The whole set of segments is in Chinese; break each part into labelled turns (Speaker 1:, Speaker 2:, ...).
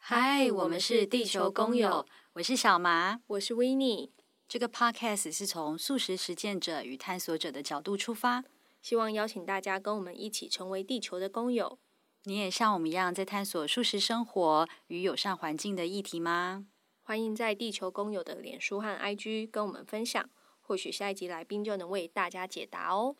Speaker 1: 嗨，我们是地球工友，我是小麻，
Speaker 2: 我是维尼。
Speaker 1: 这个 podcast 是从素食实践者与探索者的角度出发，
Speaker 2: 希望邀请大家跟我们一起成为地球的工友。
Speaker 1: 你也像我们一样在探索素食生活与友善环境的议题吗？
Speaker 2: 欢迎在地球工友的脸书和 IG 跟我们分享，或许下一集来宾就能为大家解答哦。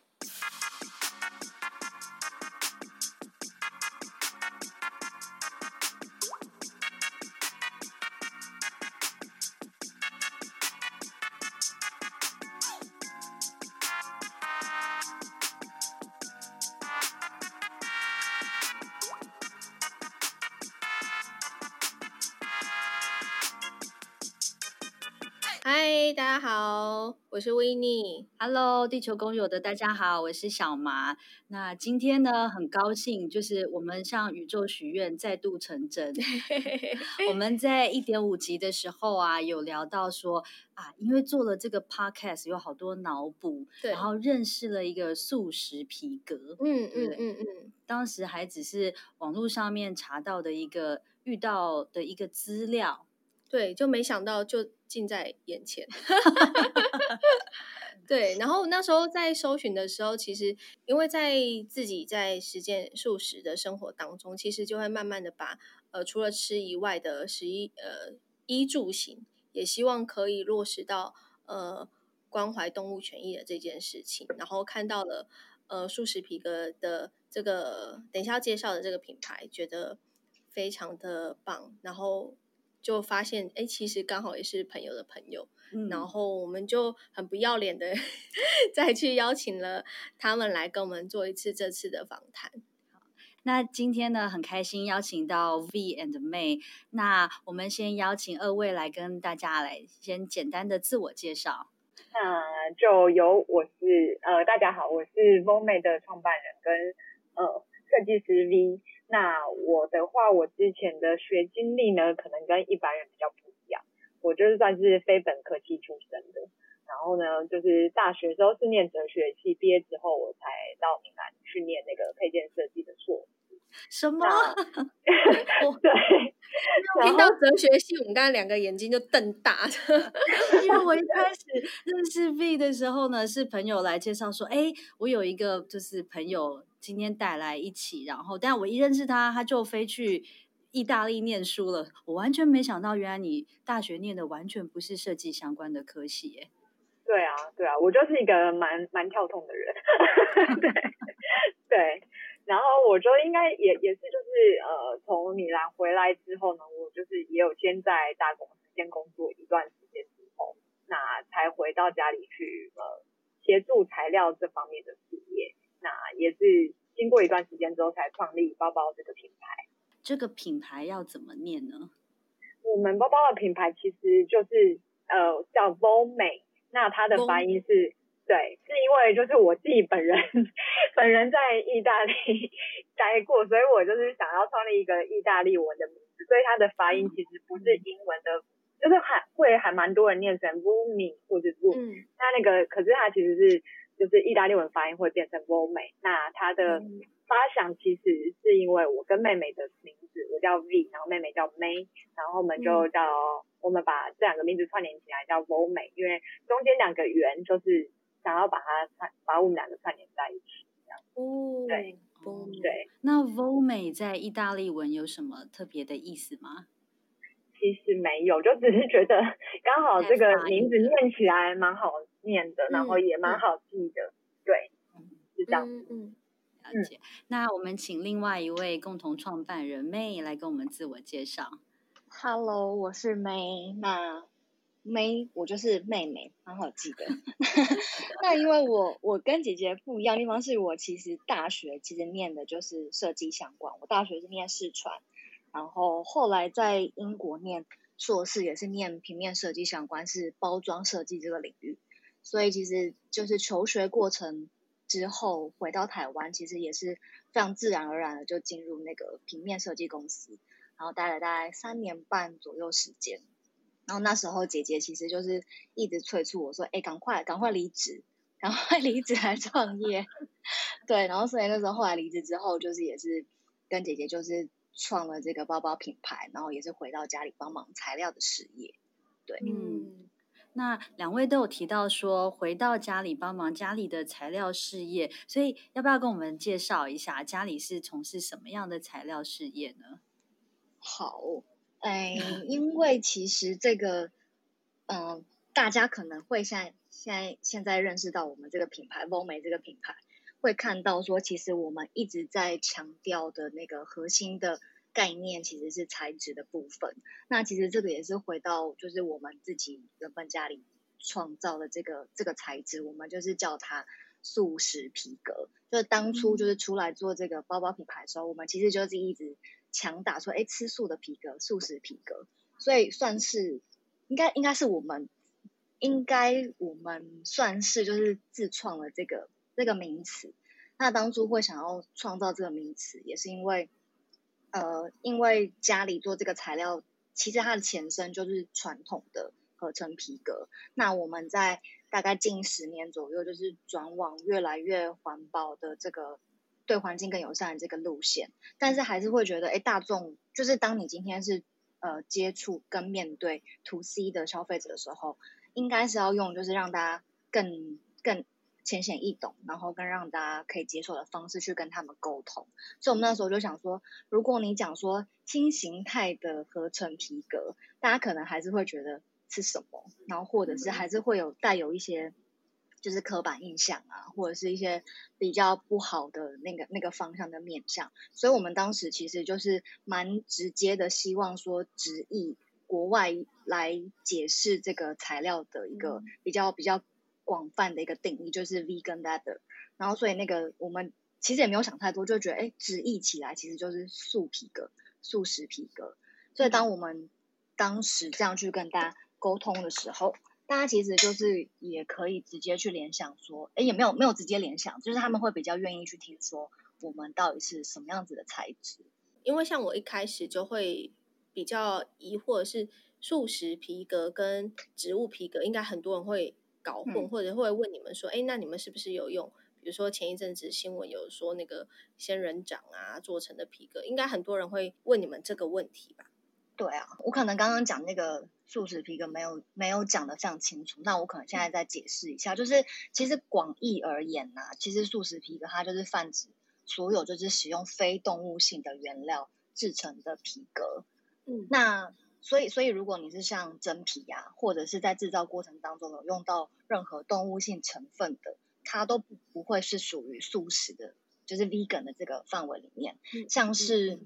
Speaker 1: Hello，地球公友的大家好，我是小麻。那今天呢，很高兴，就是我们向宇宙许愿，再度成真。我 们在一点五集的时候啊，有聊到说啊，因为做了这个 podcast，有好多脑
Speaker 2: 补，
Speaker 1: 然后认识了一个素食皮革。
Speaker 2: 嗯嗯嗯嗯，
Speaker 1: 当时还只是网络上面查到的一个遇到的一个资料。
Speaker 2: 对，就没想到就近在眼前。对，然后那时候在搜寻的时候，其实因为在自己在实践素食的生活当中，其实就会慢慢的把呃除了吃以外的食衣呃衣住行，也希望可以落实到呃关怀动物权益的这件事情。然后看到了呃素食皮革的这个等一下要介绍的这个品牌，觉得非常的棒，然后。就发现，哎，其实刚好也是朋友的朋友，嗯、然后我们就很不要脸的 再去邀请了他们来跟我们做一次这次的访
Speaker 1: 谈。那今天呢，很开心邀请到 V and May，那我们先邀请二位来跟大家来先简单的自我介绍。
Speaker 3: 那就由我是呃，大家好，我是 Vomade 的创办人跟呃设计师 V。那我的话，我之前的学经历呢，可能跟一般人比较不一样。我就是算是非本科系出身的，然后呢，就是大学时候是念哲学系，毕业之后我才到闽南去念那个配件设计的硕士。
Speaker 1: 什么？
Speaker 3: 对。
Speaker 2: 听到哲学系，我们刚才两个眼睛就瞪大了。
Speaker 1: 因为我一开始认识 V 的时候呢，是朋友来介绍说，哎，我有一个就是朋友。今天带来一起，然后，但我一认识他，他就飞去意大利念书了。我完全没想到，原来你大学念的完全不是设计相关的科系耶。
Speaker 3: 对啊，对啊，我就是一个蛮蛮跳痛的人。对 对，然后我觉得应该也也是，就是呃，从米兰回来之后呢，我就是也有先在大公司先工作一段时间之后，那才回到家里去呃协助材料这方面的事业。那也是经过一段时间之后才创立包包这个品牌。
Speaker 1: 这个品牌要怎么念呢？
Speaker 3: 我们包包的品牌其实就是呃叫 Vomade，那它的发音是 Vom 对，是因为就是我自己本人 本人在意大利待过，所以我就是想要创立一个意大利文的名字，所以它的发音其实不是英文的，嗯、就是还会还蛮多人念成 Vomade 或者 Vom，嗯，那那个可是它其实是。就是意大利文发音会变成 Vomade，那它的发想其实是因为我跟妹妹的名字，我叫 V，然后妹妹叫 May，然后我们就叫、嗯、我们把这两个名字串联起来叫 Vomade，因为中间两个圆就是想要把它串，把我们两个串联在一起。这样哦，对，
Speaker 1: 哦、对。那 Vomade 在意大利文有什么特别的意思吗？
Speaker 3: 其实没有，就只是觉得 刚好这个名字念起来蛮好念的，然后也蛮好记的，嗯、对，是这样子。
Speaker 1: 嗯，了解。那我们请另外一位共同创办人 May 来跟我们自我介绍。
Speaker 4: Hello，我是 May。那妹我就是妹妹，蛮好记的。那因为我我跟姐姐不一样的地方是我其实大学其实念的就是设计相关，我大学是念视传。然后后来在英国念硕士，也是念平面设计相关，是包装设计这个领域。所以其实就是求学过程之后回到台湾，其实也是非常自然而然的就进入那个平面设计公司，然后待了大概三年半左右时间。然后那时候姐姐其实就是一直催促我说：“哎，赶快赶快离职，赶快 离职来创业。”对，然后所以那时候后来离职之后，就是也是跟姐姐就是创了这个包包品牌，然后也是回到家里帮忙材料的事业。对，
Speaker 1: 嗯，那两位都有提到说回到家里帮忙家里的材料事业，所以要不要跟我们介绍一下家里是从事什么样的材料事业呢？
Speaker 4: 好，哎，因为其实这个，嗯、呃，大家可能会现在现在现在认识到我们这个品牌 Voomay 这个品牌，会看到说，其实我们一直在强调的那个核心的。概念其实是材质的部分，那其实这个也是回到就是我们自己原本家里创造的这个这个材质，我们就是叫它素食皮革。就是当初就是出来做这个包包品牌的时候，我们其实就是一直强打说，哎，吃素的皮革，素食皮革，所以算是应该应该是我们应该我们算是就是自创了这个这个名词。那当初会想要创造这个名词，也是因为。呃，因为家里做这个材料，其实它的前身就是传统的合成皮革。那我们在大概近十年左右，就是转往越来越环保的这个对环境更友善的这个路线。但是还是会觉得，哎，大众就是当你今天是呃接触跟面对 To C 的消费者的时候，应该是要用就是让大家更更。浅显易懂，然后更让大家可以接受的方式去跟他们沟通。所以，我们那时候就想说，如果你讲说轻形态的合成皮革，大家可能还是会觉得是什么，然后或者是还是会有带有一些就是刻板印象啊，或者是一些比较不好的那个那个方向的面向。所以我们当时其实就是蛮直接的，希望说直译国外来解释这个材料的一个比较比较。广泛的一个定义就是 vegan leather，然后所以那个我们其实也没有想太多，就觉得哎，直译起来其实就是素皮革、素食皮革。所以当我们当时这样去跟大家沟通的时候，大家其实就是也可以直接去联想说，哎，也没有没有直接联想，就是他们会比较愿意去听说我们到底是什么样子的材质。
Speaker 2: 因为像我一开始就会比较疑惑是素食皮革跟植物皮革，应该很多人会。搞混，或者会问你们说，哎、嗯，那你们是不是有用？比如说前一阵子新闻有说那个仙人掌啊做成的皮革，应该很多人会问你们这个问题吧？
Speaker 4: 对啊，我可能刚刚讲那个素食皮革没有没有讲的非常清楚，那我可能现在再解释一下，就是其实广义而言呐、啊，其实素食皮革它就是泛指所有就是使用非动物性的原料制成的皮革。嗯，那。所以，所以如果你是像真皮呀、啊，或者是在制造过程当中有用到任何动物性成分的，它都不不会是属于素食的，就是 vegan 的这个范围里面。像是，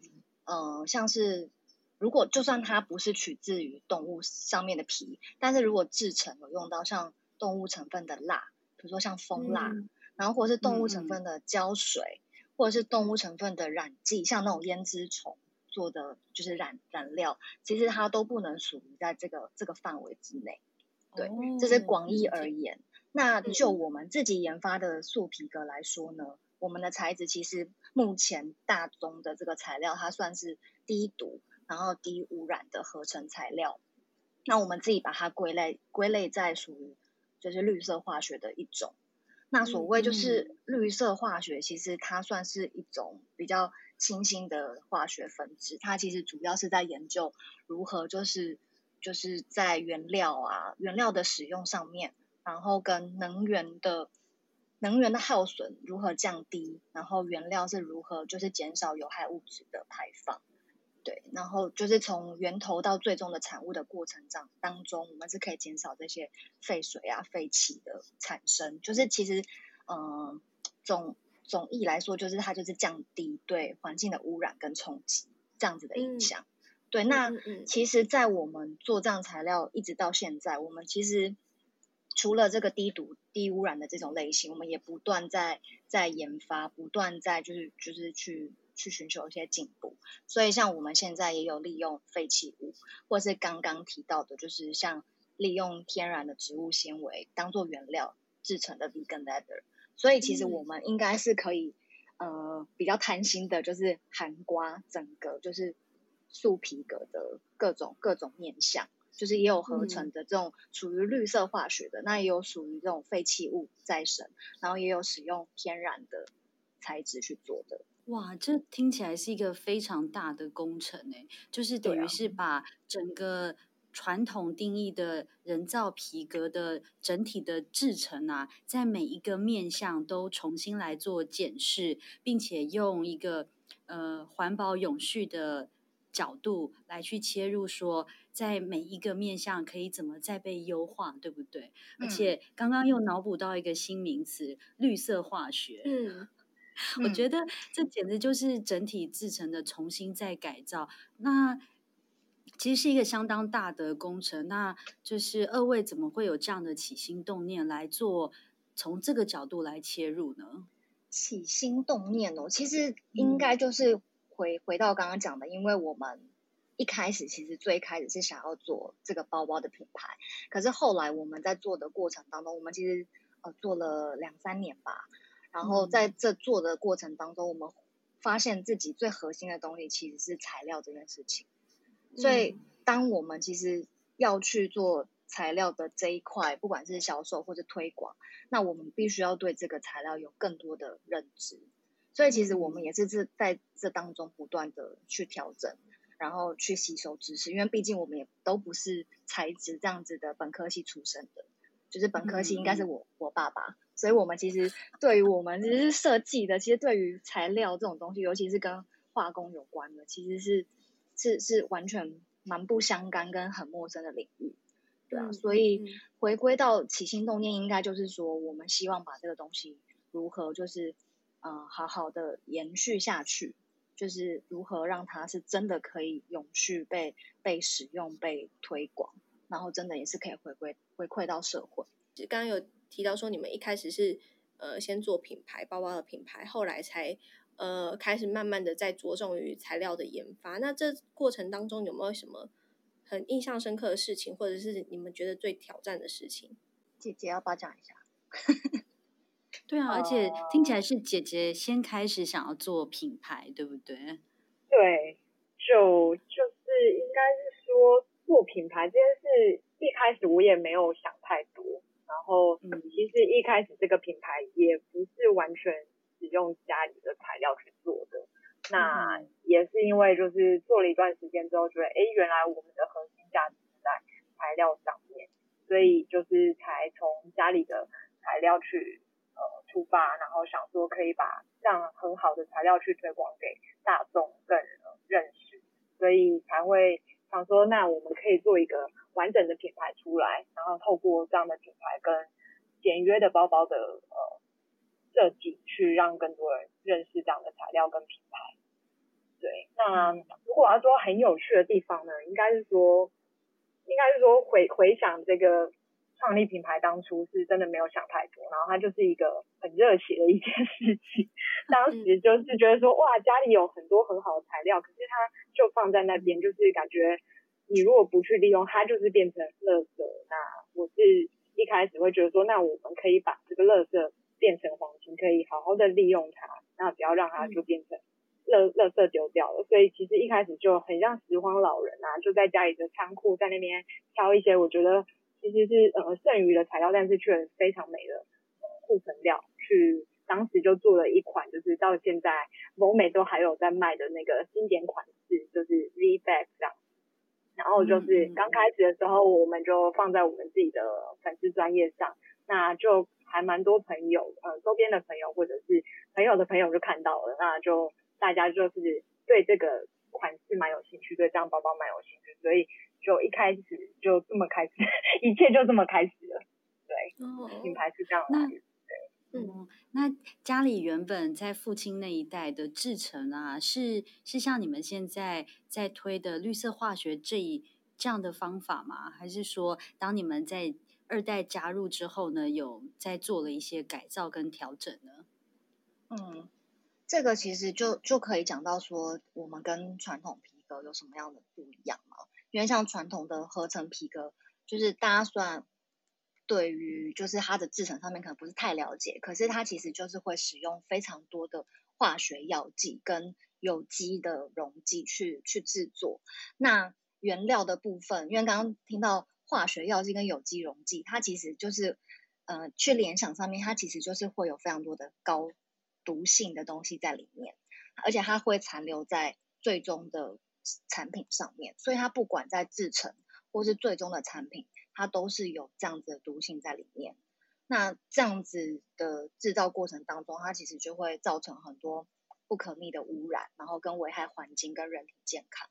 Speaker 4: 嗯、呃，像是如果就算它不是取自于动物上面的皮，但是如果制成有用到像动物成分的蜡，比如说像蜂蜡，嗯、然后或者是动物成分的胶水，嗯、或者是动物成分的染剂，像那种胭脂虫。做的就是染染料，其实它都不能属于在这个这个范围之内。对，哦、这是广义而言。那就我们自己研发的素皮革来说呢，嗯、我们的材质其实目前大宗的这个材料，它算是低毒然后低污染的合成材料。那我们自己把它归类归类在属于就是绿色化学的一种。那所谓就是绿色化学，其实它算是一种比较。新兴的化学分子，它其实主要是在研究如何就是就是在原料啊原料的使用上面，然后跟能源的能源的耗损如何降低，然后原料是如何就是减少有害物质的排放，对，然后就是从源头到最终的产物的过程当当中，我们是可以减少这些废水啊废气的产生，就是其实嗯总。总意来说，就是它就是降低对环境的污染跟冲击这样子的影响。嗯、对，那其实，在我们做这样材料一直到现在，我们其实除了这个低毒、低污染的这种类型，我们也不断在在研发，不断在就是就是去去寻求一些进步。所以，像我们现在也有利用废弃物，或是刚刚提到的，就是像利用天然的植物纤维当做原料制成的 vegan leather。所以其实我们应该是可以，嗯、呃，比较贪心的，就是涵盖整个就是素皮革的各种各种面向，就是也有合成的这种属于绿色化学的，嗯、那也有属于这种废弃物再生，然后也有使用天然的材质去做的。
Speaker 1: 哇，这听起来是一个非常大的工程诶，就是等于是把整个传统定义的人造皮革的整体的制成啊，在每一个面向都重新来做检视，并且用一个呃环保永续的角度来去切入，说在每一个面向可以怎么再被优化，对不对？嗯、而且刚刚又脑补到一个新名词——绿色化学。嗯。我觉得这简直就是整体制成的重新再改造，那其实是一个相当大的工程。那就是二位怎么会有这样的起心动念来做，从这个角度来切入呢？
Speaker 4: 起心动念哦，其实应该就是回、嗯、回到刚刚讲的，因为我们一开始其实最开始是想要做这个包包的品牌，可是后来我们在做的过程当中，我们其实呃做了两三年吧。然后在这做的过程当中，我们发现自己最核心的东西其实是材料这件事情。所以，当我们其实要去做材料的这一块，不管是销售或者推广，那我们必须要对这个材料有更多的认知。所以，其实我们也是这在这当中不断的去调整，然后去吸收知识。因为毕竟我们也都不是材质这样子的本科系出身的，就是本科系应该是我我爸爸。所以，我们其实对于我们其实是设计的，其实对于材料这种东西，尤其是跟化工有关的，其实是是是完全蛮不相干跟很陌生的领域，对啊。所以回归到起心动念，应该就是说，我们希望把这个东西如何就是呃好好的延续下去，就是如何让它是真的可以永续被被使用、被推广，然后真的也是可以回归回馈到社会。
Speaker 2: 刚刚有。提到说，你们一开始是呃先做品牌包包的品牌，后来才呃开始慢慢的在着重于材料的研发。那这过程当中有没有什么很印象深刻的事情，或者是你们觉得最挑战的事情？
Speaker 4: 姐姐要不要讲一下？
Speaker 1: 对啊，而且听起来是姐姐先开始想要做品牌，对不对？
Speaker 3: 对，就就是应该是说做品牌这件事，一开始我也没有想太多。然后，嗯，其实一开始这个品牌也不是完全使用家里的材料去做的，那也是因为就是做了一段时间之后，觉得，哎，原来我们的核心价值在材料上面，所以就是才从家里的材料去呃出发，然后想说可以把这样很好的材料去推广给大众更认识，所以才会想说，那我们可以做一个。完整的品牌出来，然后透过这样的品牌跟简约的包包的呃设计，去让更多人认识这样的材料跟品牌。对，那如果要说很有趣的地方呢，应该是说，应该是说回回想这个创立品牌当初是真的没有想太多，然后它就是一个很热血的一件事情。当时就是觉得说，哇，家里有很多很好的材料，可是它就放在那边，就是感觉。你如果不去利用它，就是变成垃圾。那我是一开始会觉得说，那我们可以把这个垃圾变成黄金，可以好好的利用它，那不要让它就变成垃垃圾丢掉了。所以其实一开始就很像拾荒老人啊，就在家里的仓库在那边挑一些我觉得其实是呃剩余的材料，但是却非常美的库存料，去当时就做了一款，就是到现在某美都还有在卖的那个经典款式，就是 V Bag 这样。然后就是刚开始的时候，我们就放在我们自己的粉丝专业上，那就还蛮多朋友，呃，周边的朋友或者是朋友的朋友就看到了，那就大家就是对这个款式蛮有兴趣，对这样包包蛮有兴趣，所以就一开始就这么开始，一切就这么开始了。对，品牌是这样来的。
Speaker 1: 嗯，那家里原本在父亲那一代的制程啊，是是像你们现在在推的绿色化学这一这样的方法吗？还是说，当你们在二代加入之后呢，有在做了一些改造跟调整呢？
Speaker 4: 嗯，这个其实就就可以讲到说，我们跟传统皮革有什么样的不一样嘛？因为像传统的合成皮革，就是大家算。对于就是它的制成上面可能不是太了解，可是它其实就是会使用非常多的化学药剂跟有机的溶剂去去制作。那原料的部分，因为刚刚听到化学药剂跟有机溶剂，它其实就是呃去联想上面，它其实就是会有非常多的高毒性的东西在里面，而且它会残留在最终的产品上面，所以它不管在制成或是最终的产品，它都是有这样子的毒性在里面。那这样子的制造过程当中，它其实就会造成很多不可逆的污染，然后跟危害环境跟人体健康。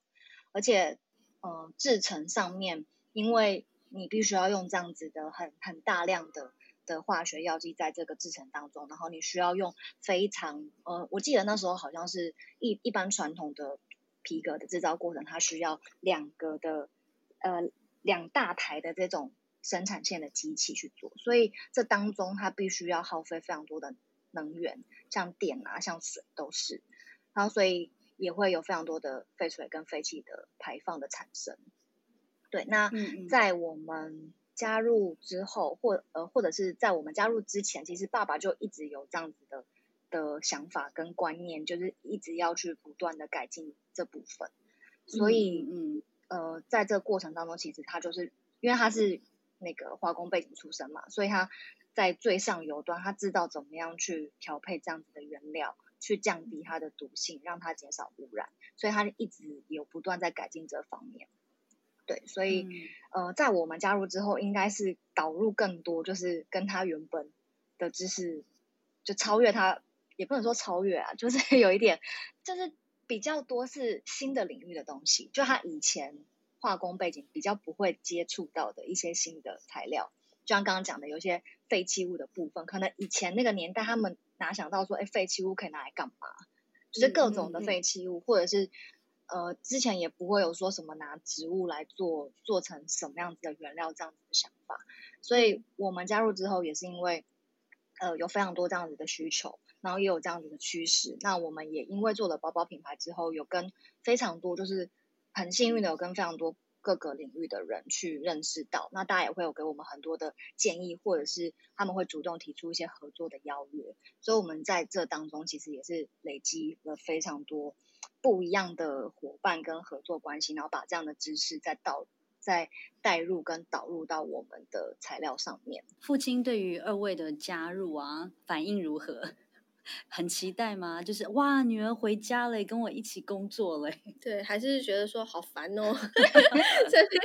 Speaker 4: 而且，嗯、呃，制成上面，因为你必须要用这样子的很很大量的的化学药剂在这个制程当中，然后你需要用非常，呃，我记得那时候好像是一一般传统的皮革的制造过程，它需要两个的，呃，两大台的这种。生产线的机器去做，所以这当中它必须要耗费非常多的能源，像电啊，像水都是，然后所以也会有非常多的废水跟废气的排放的产生。对，那在我们加入之后，或呃或者是在我们加入之前，其实爸爸就一直有这样子的的想法跟观念，就是一直要去不断的改进这部分。所以，嗯呃，在这个过程当中，其实他就是因为他是。那个化工背景出身嘛，所以他在最上游端，他知道怎么样去调配这样子的原料，去降低它的毒性，让它减少污染，所以他一直有不断在改进这方面。对，所以、嗯、呃，在我们加入之后，应该是导入更多，就是跟他原本的知识就超越他，也不能说超越啊，就是 有一点，就是比较多是新的领域的东西，就他以前。化工背景比较不会接触到的一些新的材料，就像刚刚讲的，有些废弃物的部分，可能以前那个年代他们哪想到说，哎，废弃物可以拿来干嘛？就是各种的废弃物，嗯嗯嗯、或者是呃，之前也不会有说什么拿植物来做做成什么样子的原料这样子的想法。所以我们加入之后，也是因为呃有非常多这样子的需求，然后也有这样子的趋势。那我们也因为做了包包品牌之后，有跟非常多就是。很幸运的有跟非常多各个领域的人去认识到，那大家也会有给我们很多的建议，或者是他们会主动提出一些合作的邀约，所以我们在这当中其实也是累积了非常多不一样的伙伴跟合作关系，然后把这样的知识再导再带入跟导入到我们的材料上面。
Speaker 1: 父亲对于二位的加入啊，反应如何？很期待吗？就是哇，女儿回家了，跟我一起工作了。
Speaker 2: 对，还是觉得说好烦哦，这边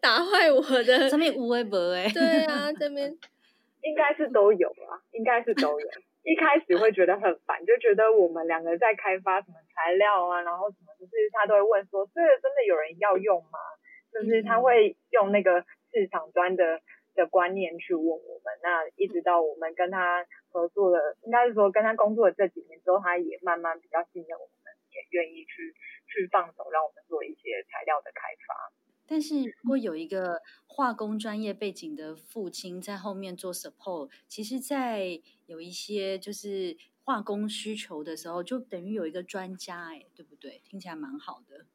Speaker 2: 打坏我的，
Speaker 1: 上面无微博哎。
Speaker 2: 对啊，这边
Speaker 3: 应该是都有啊，应该是都有。一开始会觉得很烦，就觉得我们两个在开发什么材料啊，然后什么，就是他都会问说，这个真的有人要用吗？就是他会用那个市场端的。的观念去问我们，那一直到我们跟他合作了，应该是说跟他工作了这几年之后，他也慢慢比较信任我们，也愿意去去放手让我们做一些材料的开发。
Speaker 1: 但是如果有一个化工专业背景的父亲在后面做 support，其实，在有一些就是化工需求的时候，就等于有一个专家，哎，对不对？听起来蛮好的。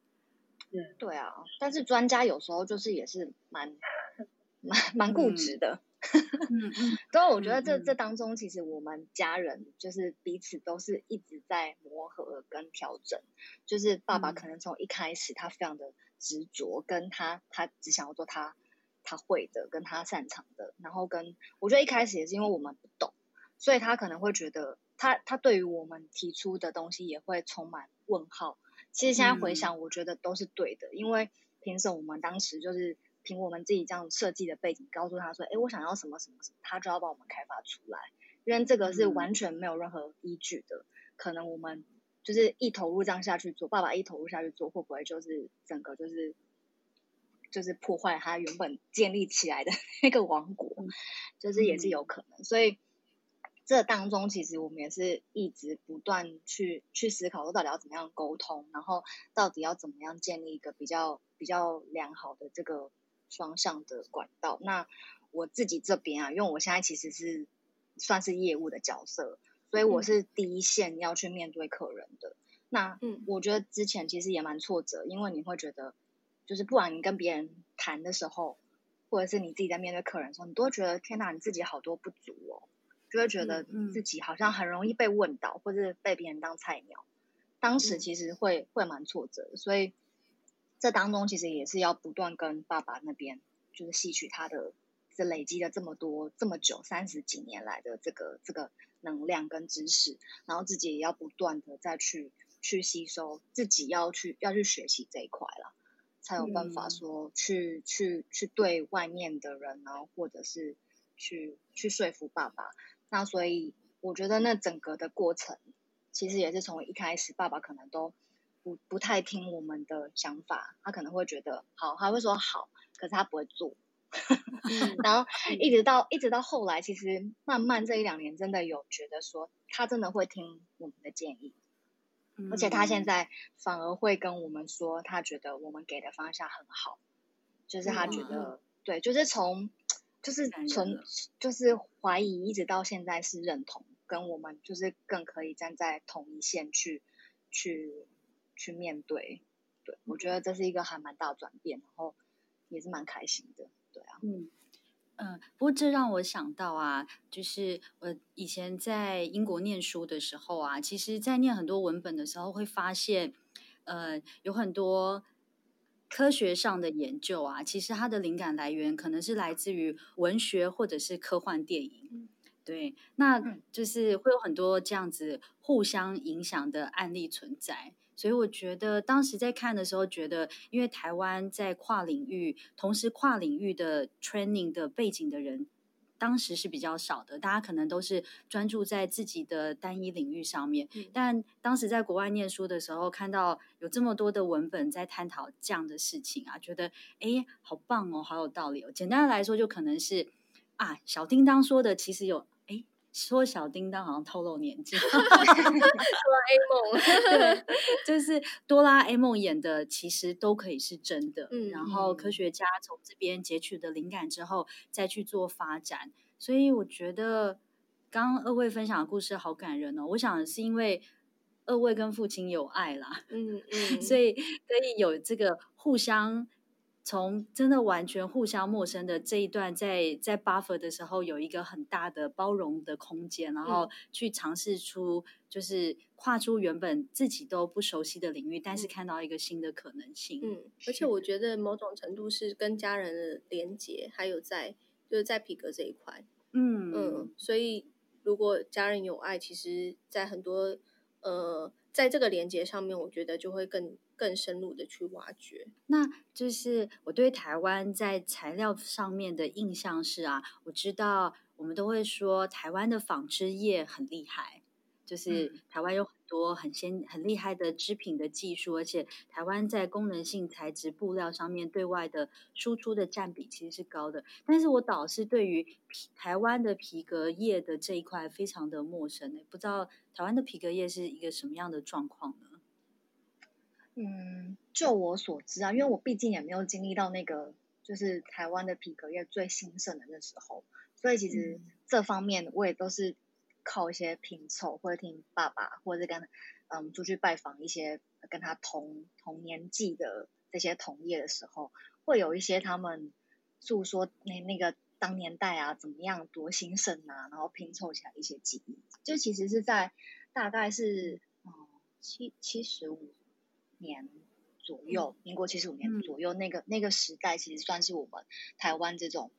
Speaker 4: 嗯，对啊，但是专家有时候就是也是蛮。蛮蛮固执的，嗯，所以我觉得这这当中，其实我们家人就是彼此都是一直在磨合跟调整。就是爸爸可能从一开始他非常的执着，跟他他只想要做他他会的，跟他擅长的。然后跟我觉得一开始也是因为我们不懂，所以他可能会觉得他他对于我们提出的东西也会充满问号。其实现在回想，我觉得都是对的，因为凭什么我们当时就是。凭我们自己这样设计的背景，告诉他说：“哎，我想要什么什么什么，他就要帮我们开发出来。因为这个是完全没有任何依据的。嗯、可能我们就是一投入这样下去做，爸爸一投入下去做，会不会就是整个就是就是破坏他原本建立起来的那个王国？嗯、就是也是有可能。所以这当中，其实我们也是一直不断去去思考，说到底要怎么样沟通，然后到底要怎么样建立一个比较比较良好的这个。”双向的管道。那我自己这边啊，因为我现在其实是算是业务的角色，所以我是第一线要去面对客人的。嗯、那嗯，我觉得之前其实也蛮挫折，因为你会觉得，就是不管你跟别人谈的时候，或者是你自己在面对客人的时候，你都会觉得天哪，你自己好多不足哦，就会觉得自己好像很容易被问到，或者是被别人当菜鸟。当时其实会会蛮挫折，所以。这当中其实也是要不断跟爸爸那边，就是吸取他的这累积了这么多这么久三十几年来的这个这个能量跟知识，然后自己也要不断的再去去吸收，自己要去要去学习这一块了，才有办法说去、嗯、去去对外面的人，然后或者是去去说服爸爸。那所以我觉得那整个的过程，其实也是从一开始，爸爸可能都不不太听我们的想法，他可能会觉得好，他会说好，可是他不会做。然后一直到一直到后来，其实慢慢这一两年，真的有觉得说他真的会听我们的建议，而且他现在反而会跟我们说，他觉得我们给的方向很好，就是他觉得对，就是从就是从就是怀疑一直到现在是认同，跟我们就是更可以站在同一线去去去面对，对，我觉得这是一个还蛮大转变，然后也是蛮开心的。对啊，
Speaker 1: 嗯嗯，不过这让我想到啊，就是我以前在英国念书的时候啊，其实，在念很多文本的时候，会发现，呃，有很多科学上的研究啊，其实它的灵感来源可能是来自于文学或者是科幻电影，对，那就是会有很多这样子互相影响的案例存在。所以我觉得当时在看的时候，觉得因为台湾在跨领域，同时跨领域的 training 的背景的人，当时是比较少的。大家可能都是专注在自己的单一领域上面。嗯、但当时在国外念书的时候，看到有这么多的文本在探讨这样的事情啊，觉得哎，好棒哦，好有道理哦。简单的来说，就可能是啊，小叮当说的其实有。说小叮当好像透露年纪，哆啦 A 梦，对，就是哆啦 A 梦演的，其实都可以是真的。嗯，然后科学家从这边截取的灵感之后，再去做发展。所以我觉得刚刚二位分享的故事好感人哦。我想是因为二位跟父亲有爱啦，嗯嗯，所以可以有这个互相。从真的完全互相陌生的这一段在，在在 buffer 的时候，有一个很大的包容的空间，然后去尝试出，就是跨出原本自己都不熟悉的领域，但是看到一个新的可能性。
Speaker 2: 嗯，而且我觉得某种程度是跟家人的连接，还有在就是在皮革这一块，嗯嗯，所以如果家人有爱，其实在很多呃，在这个连接上面，我觉得就会更。更深入的去挖掘，
Speaker 1: 那就是我对台湾在材料上面的印象是啊，我知道我们都会说台湾的纺织业很厉害，就是台湾有很多很先很厉害的织品的技术，而且台湾在功能性材质布料上面对外的输出的占比其实是高的，但是我倒是对于皮台湾的皮革业的这一块非常的陌生，不知道台湾的皮革业是一个什么样的状况呢？
Speaker 4: 嗯，就我所知啊，因为我毕竟也没有经历到那个就是台湾的皮革业最兴盛的那时候，所以其实这方面我也都是靠一些拼凑，或者听爸爸，或者是跟嗯出去拜访一些跟他同同年纪的这些同业的时候，会有一些他们诉说那那个当年代啊怎么样多兴盛啊，然后拼凑起来一些记忆，就其实是在大概是嗯七七十五。年左右，民国七十五年左右，嗯、那个那个时代其实算是我们台湾这种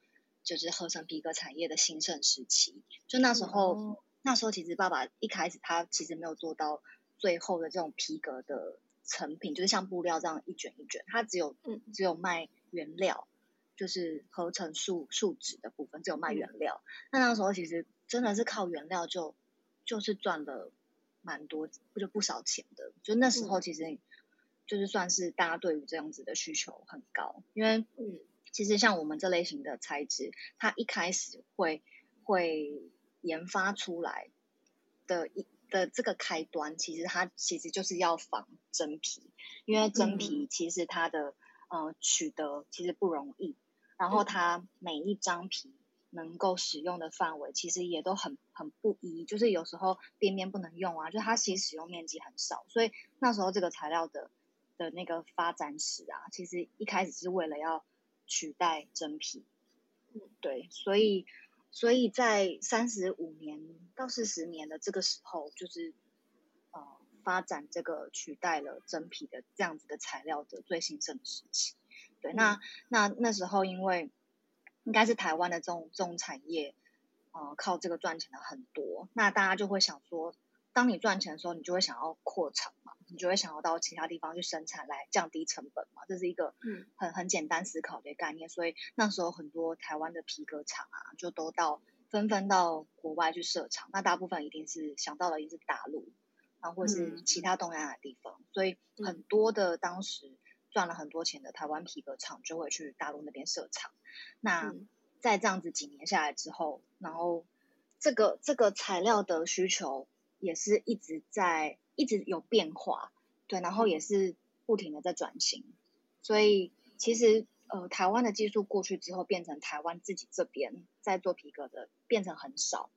Speaker 4: 就是合成皮革产业的兴盛时期。就那时候，嗯、那时候其实爸爸一开始他其实没有做到最后的这种皮革的成品，就是像布料这样一卷一卷，他只有嗯只有卖原料，就是合成树树脂的部分只有卖原料。那、嗯、那时候其实真的是靠原料就就是赚了蛮多就不少钱的。就那时候其实。嗯就是算是大家对于这样子的需求很高，因为嗯，其实像我们这类型的材质，它一开始会会研发出来的一的这个开端，其实它其实就是要仿真皮，因为真皮。其实它的呃取得其实不容易，然后它每一张皮能够使用的范围其实也都很很不一，就是有时候边边不能用啊，就它其实使用面积很少，所以那时候这个材料的。的那个发展史啊，其实一开始是为了要取代真皮，嗯，对，所以，所以在三十五年到四十年的这个时候，就是呃，发展这个取代了真皮的这样子的材料的最兴盛的时期。对，嗯、那那那时候因为应该是台湾的这种这种产业，嗯、呃靠这个赚钱的很多，那大家就会想说，当你赚钱的时候，你就会想要扩产嘛，你就会想要到其他地方去生产来降低成本嘛，这是一个很很简单思考的概念。所以那时候很多台湾的皮革厂啊，就都到纷纷到国外去设厂，那大部分一定是想到的，一定是大陆。然后，或是其他东南亚的地方，嗯，所以很多的当时赚了很多钱的台湾皮革厂就会去大陆那边设厂。那在这样子几年下来之后，然后这个这个材料的需求也是一直在一直有变化，对，然后也是不停的在转型。所以其实呃，台湾的技术过去之后，变成台湾自己这边在做皮革的变成很少。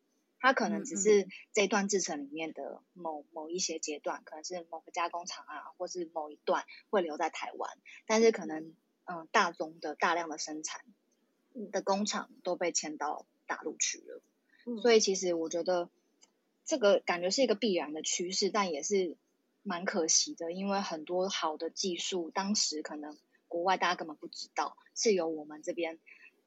Speaker 4: 它可能只是这一段制成里面的某某一些阶段，可能是某个加工厂啊，或是某一段会留在台湾，但是可能嗯大宗的大量的生产的工厂都被迁到大陆去了，所以其实我觉得这个感觉是一个必然的趋势，但也是蛮可惜的，因为很多好的技术当时可能国外大家根本不知道，是由我们这边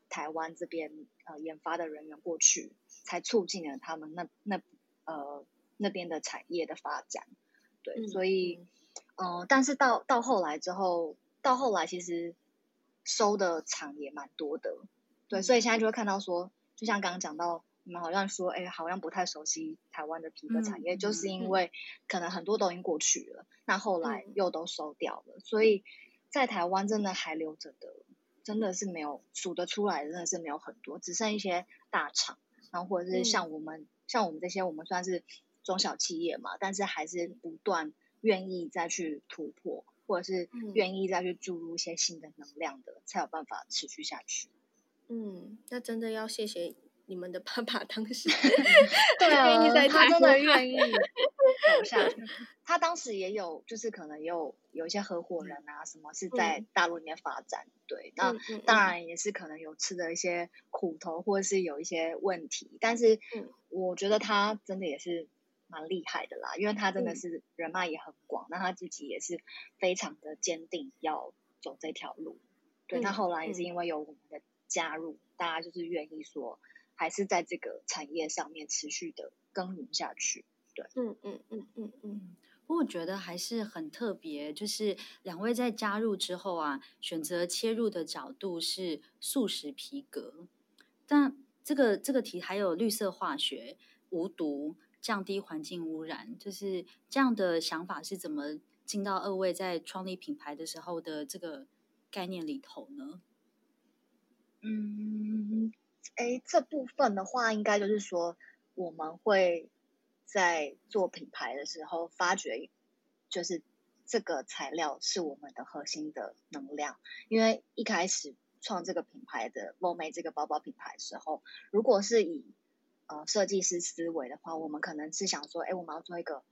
Speaker 4: 台湾这边呃研发的人员过去。才促进了他们那那呃那边的产业的发展，对，嗯、所以嗯、呃，但是到到后来之后，到后来其实收的厂也蛮多的，对，所以现在就会看到说，就像刚刚讲到，你们好像说，哎，好像不太熟悉台湾的皮革产业，嗯、就是因为可能很多都已经过去了，嗯、那后来又都收掉了，所以在台湾真的还留着的，真的是没有数得出来，真的是没有很多，只剩一些大厂。然后或者是像我们、嗯、像我们这些，我们算是中小企业嘛，但是还是不断愿意再去突破，或者是愿意再去注入一些新的能量的，嗯、才有办法持续下去。
Speaker 2: 嗯，那真的要谢谢你们的爸爸当时，
Speaker 4: 对啊，他真的愿意走下去。他当时也有，就是可能也有有一些合伙人啊，什么是在大陆里面发展，嗯、对，那当然也是可能有吃的一些苦头，或者是有一些问题，但是我觉得他真的也是蛮厉害的啦，因为他真的是人脉也很广，那他自己也是非常的坚定要走这条路，对，他后来也是因为有我们的加入，大家就是愿意说，还是在这个产业上面持续的耕耘下去，对，
Speaker 2: 嗯嗯嗯嗯嗯。
Speaker 1: 不过我觉得还是很特别，就是两位在加入之后啊，选择切入的角度是素食皮革，但这个这个题还有绿色化学、无毒、降低环境污染，就是这样的想法是怎么进到二位在创立品牌的时候的这个概念里头呢？
Speaker 4: 嗯，哎，这部分的话，应该就是说我们会。在做品牌的时候，发掘就是这个材料是我们的核心的能量。因为一开始创这个品牌的 Vomade 这个包包品牌的时候，如果是以呃设计师思维的话，我们可能是想说，哎，我们要做一个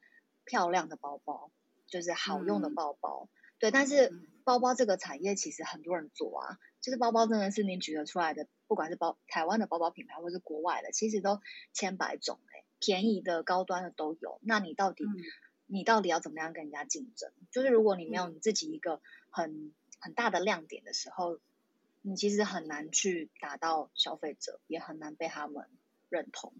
Speaker 4: 漂亮的包包，就是好用的包包。嗯、对，但是包包这个产业其实很多人做啊，就是包包真的是你举得出来的，不管是包台湾的包包品牌，或是国外的，其实都千百种。便宜的、高端的都有，那你到底，嗯、你到底要怎么样跟人家竞争？就是如果你没有你自己一个很很大的亮点的时候，你其实很难去达到消费者，也很难被他们认同。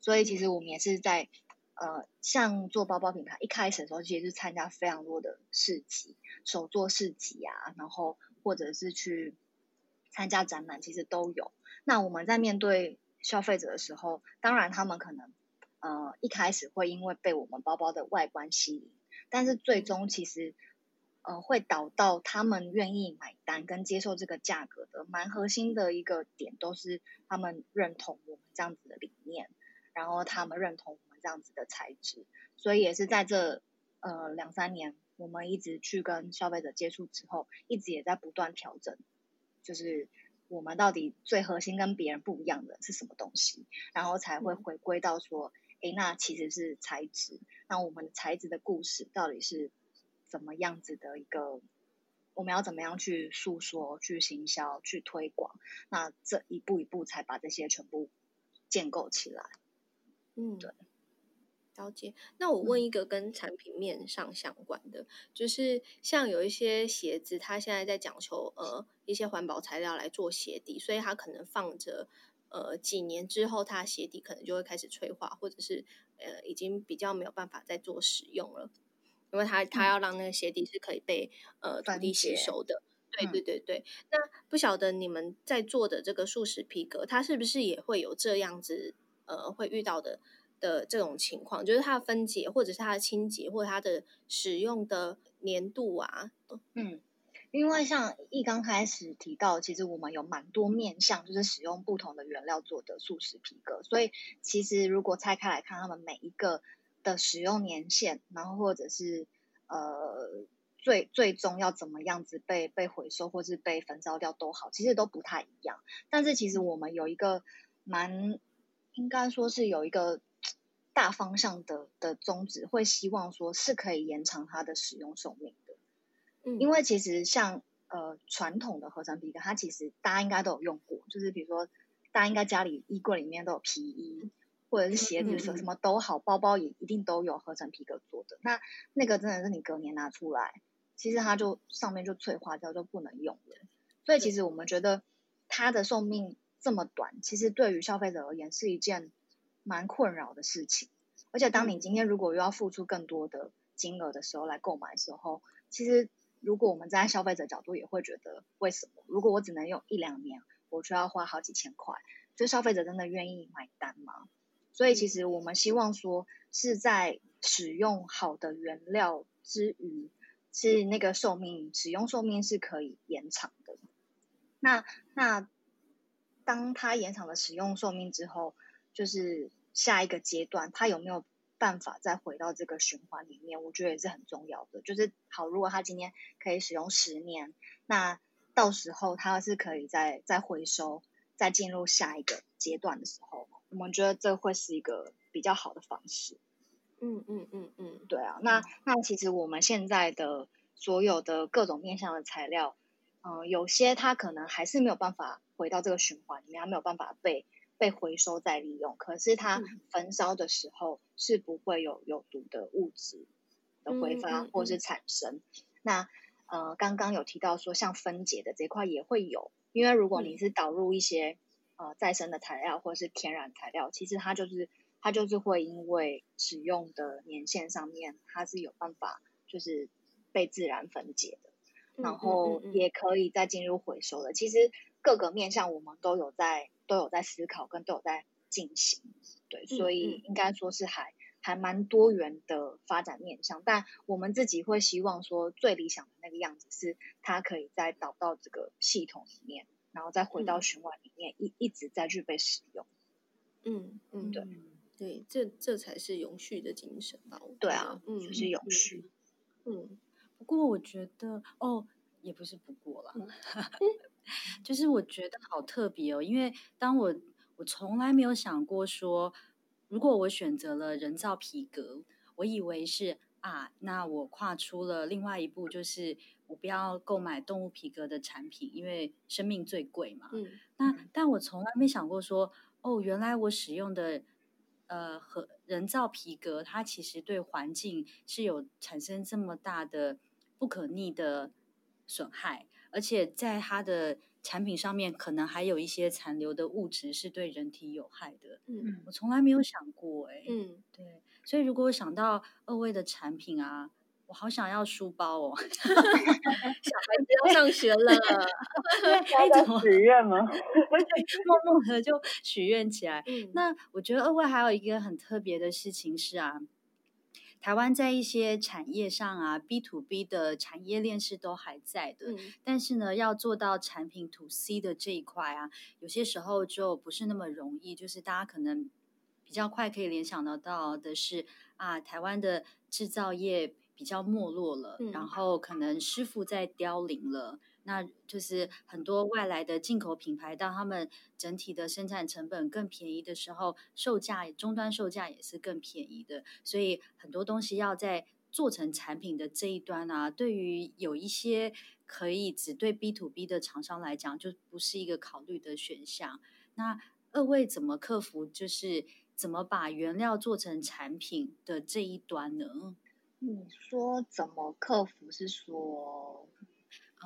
Speaker 4: 所以其实我们也是在呃，像做包包品牌一开始的时候，其实是参加非常多的市集、手作市集啊，然后或者是去参加展览，其实都有。那我们在面对消费者的时候，当然他们可能。呃，一开始会因为被我们包包的外观吸引，但是最终其实，呃，会导到他们愿意买单跟接受这个价格的蛮核心的一个点，都是他们认同我们这样子的理念，然后他们认同我们这样子的材质，所以也是在这呃两三年，我们一直去跟消费者接触之后，一直也在不断调整，就是我们到底最核心跟别人不一样的是什么东西，然后才会回归到说。诶，那其实是材质。那我们的材质的故事到底是怎么样子的一个？我们要怎么样去诉说、去行销、去推广？那这一步一步才把这些全部建构起来。
Speaker 2: 嗯，对。了解。那我问一个跟产品面上相关的，嗯、就是像有一些鞋子，它现在在讲求呃一些环保材料来做鞋底，所以它可能放着。呃几年之后，它鞋底可能就会开始脆化，或者是呃已经比较没有办法再做使用了，因为它它要让那个鞋底是可以被呃土地吸收的。对对对对。那不晓得你们在做的这个素食皮革，它是不是也会有这样子呃会遇到的？的这种情况，就是它的分解，或者是它的清洁，或者它的使用的粘度啊。
Speaker 4: 嗯，因为像一刚开始提到，其实我们有蛮多面向，就是使用不同的原料做的素食皮革。所以其实如果拆开来看，他们每一个的使用年限，然后或者是呃最最终要怎么样子被被回收，或是被焚烧掉都好，其实都不太一样。但是其实我们有一个蛮应该说是有一个。大方向的的宗旨会希望说是可以延长它的使用寿命的，嗯，因为其实像呃传统的合成皮革，它其实大家应该都有用过，就是比如说大家应该家里衣柜里面都有皮衣，或者是鞋子什么什么都好，包包也一定都有合成皮革做的。那那个真的是你隔年拿出来，其实它就上面就脆化掉，就不能用了。所以其实我们觉得它的寿命这么短，其实对于消费者而言是一件。蛮困扰的事情，而且当你今天如果又要付出更多的金额的时候来购买的时候，其实如果我们站在消费者角度也会觉得，为什么？如果我只能用一两年，我就要花好几千块，就消费者真的愿意买单吗？所以其实我们希望说是在使用好的原料之余，是那个寿命使用寿命是可以延长的。那那当它延长了使用寿命之后，就是。下一个阶段，他有没有办法再回到这个循环里面？我觉得也是很重要的。就是好，如果他今天可以使用十年，那到时候他是可以再再回收，再进入下一个阶段的时候，我们觉得这会是一个比较好的方式。
Speaker 2: 嗯嗯嗯嗯，
Speaker 4: 对啊。那那其实我们现在的所有的各种面向的材料，嗯、呃，有些它可能还是没有办法回到这个循环里面，它没有办法被。被回收再利用，可是它焚烧的时候是不会有有毒的物质的挥发或是产生。嗯嗯嗯、那呃，刚刚有提到说，像分解的这块也会有，因为如果你是导入一些、嗯、呃再生的材料或是天然材料，其实它就是它就是会因为使用的年限上面，它是有办法就是被自然分解的，嗯、然后也可以再进入回收的。其实各个面向我们都有在。都有在思考，跟都有在进行，对，所以应该说是还、嗯、还蛮多元的发展面向。但我们自己会希望说，最理想的那个样子是，它可以再导到这个系统里面，然后再回到循环里面，一、嗯、一直再去被使用。
Speaker 2: 嗯嗯，对对，这这才是永续的精神吧？
Speaker 4: 对啊，嗯，就是永续。
Speaker 1: 嗯，不过我觉得哦，也不是不过啦。嗯就是我觉得好特别哦，因为当我我从来没有想过说，如果我选择了人造皮革，我以为是啊，那我跨出了另外一步，就是我不要购买动物皮革的产品，因为生命最贵嘛。嗯，那但我从来没想过说，哦，原来我使用的呃和人造皮革，它其实对环境是有产生这么大的不可逆的损害。而且在它的产品上面，可能还有一些残留的物质是对人体有害的。嗯，我从来没有想过、欸，哎，嗯，对。所以如果我想到二位的产品啊，我好想要书包哦。小孩
Speaker 2: 子要上学了，
Speaker 3: 哎怎么许愿吗？
Speaker 1: 默默的就许愿起来。嗯、那我觉得二位还有一个很特别的事情是啊。台湾在一些产业上啊，B to B 的产业链是都还在的，嗯、但是呢，要做到产品 to C 的这一块啊，有些时候就不是那么容易。就是大家可能比较快可以联想得到的是啊，台湾的制造业比较没落了，嗯、然后可能师傅在凋零了。那就是很多外来的进口品牌，当他们整体的生产成本更便宜的时候，售价终端售价也是更便宜的。所以很多东西要在做成产品的这一端啊，对于有一些可以只对 B to B 的厂商来讲，就不是一个考虑的选项。那二位怎么克服？就是怎么把原料做成产品的这一端呢？
Speaker 4: 你说怎么克服？是说？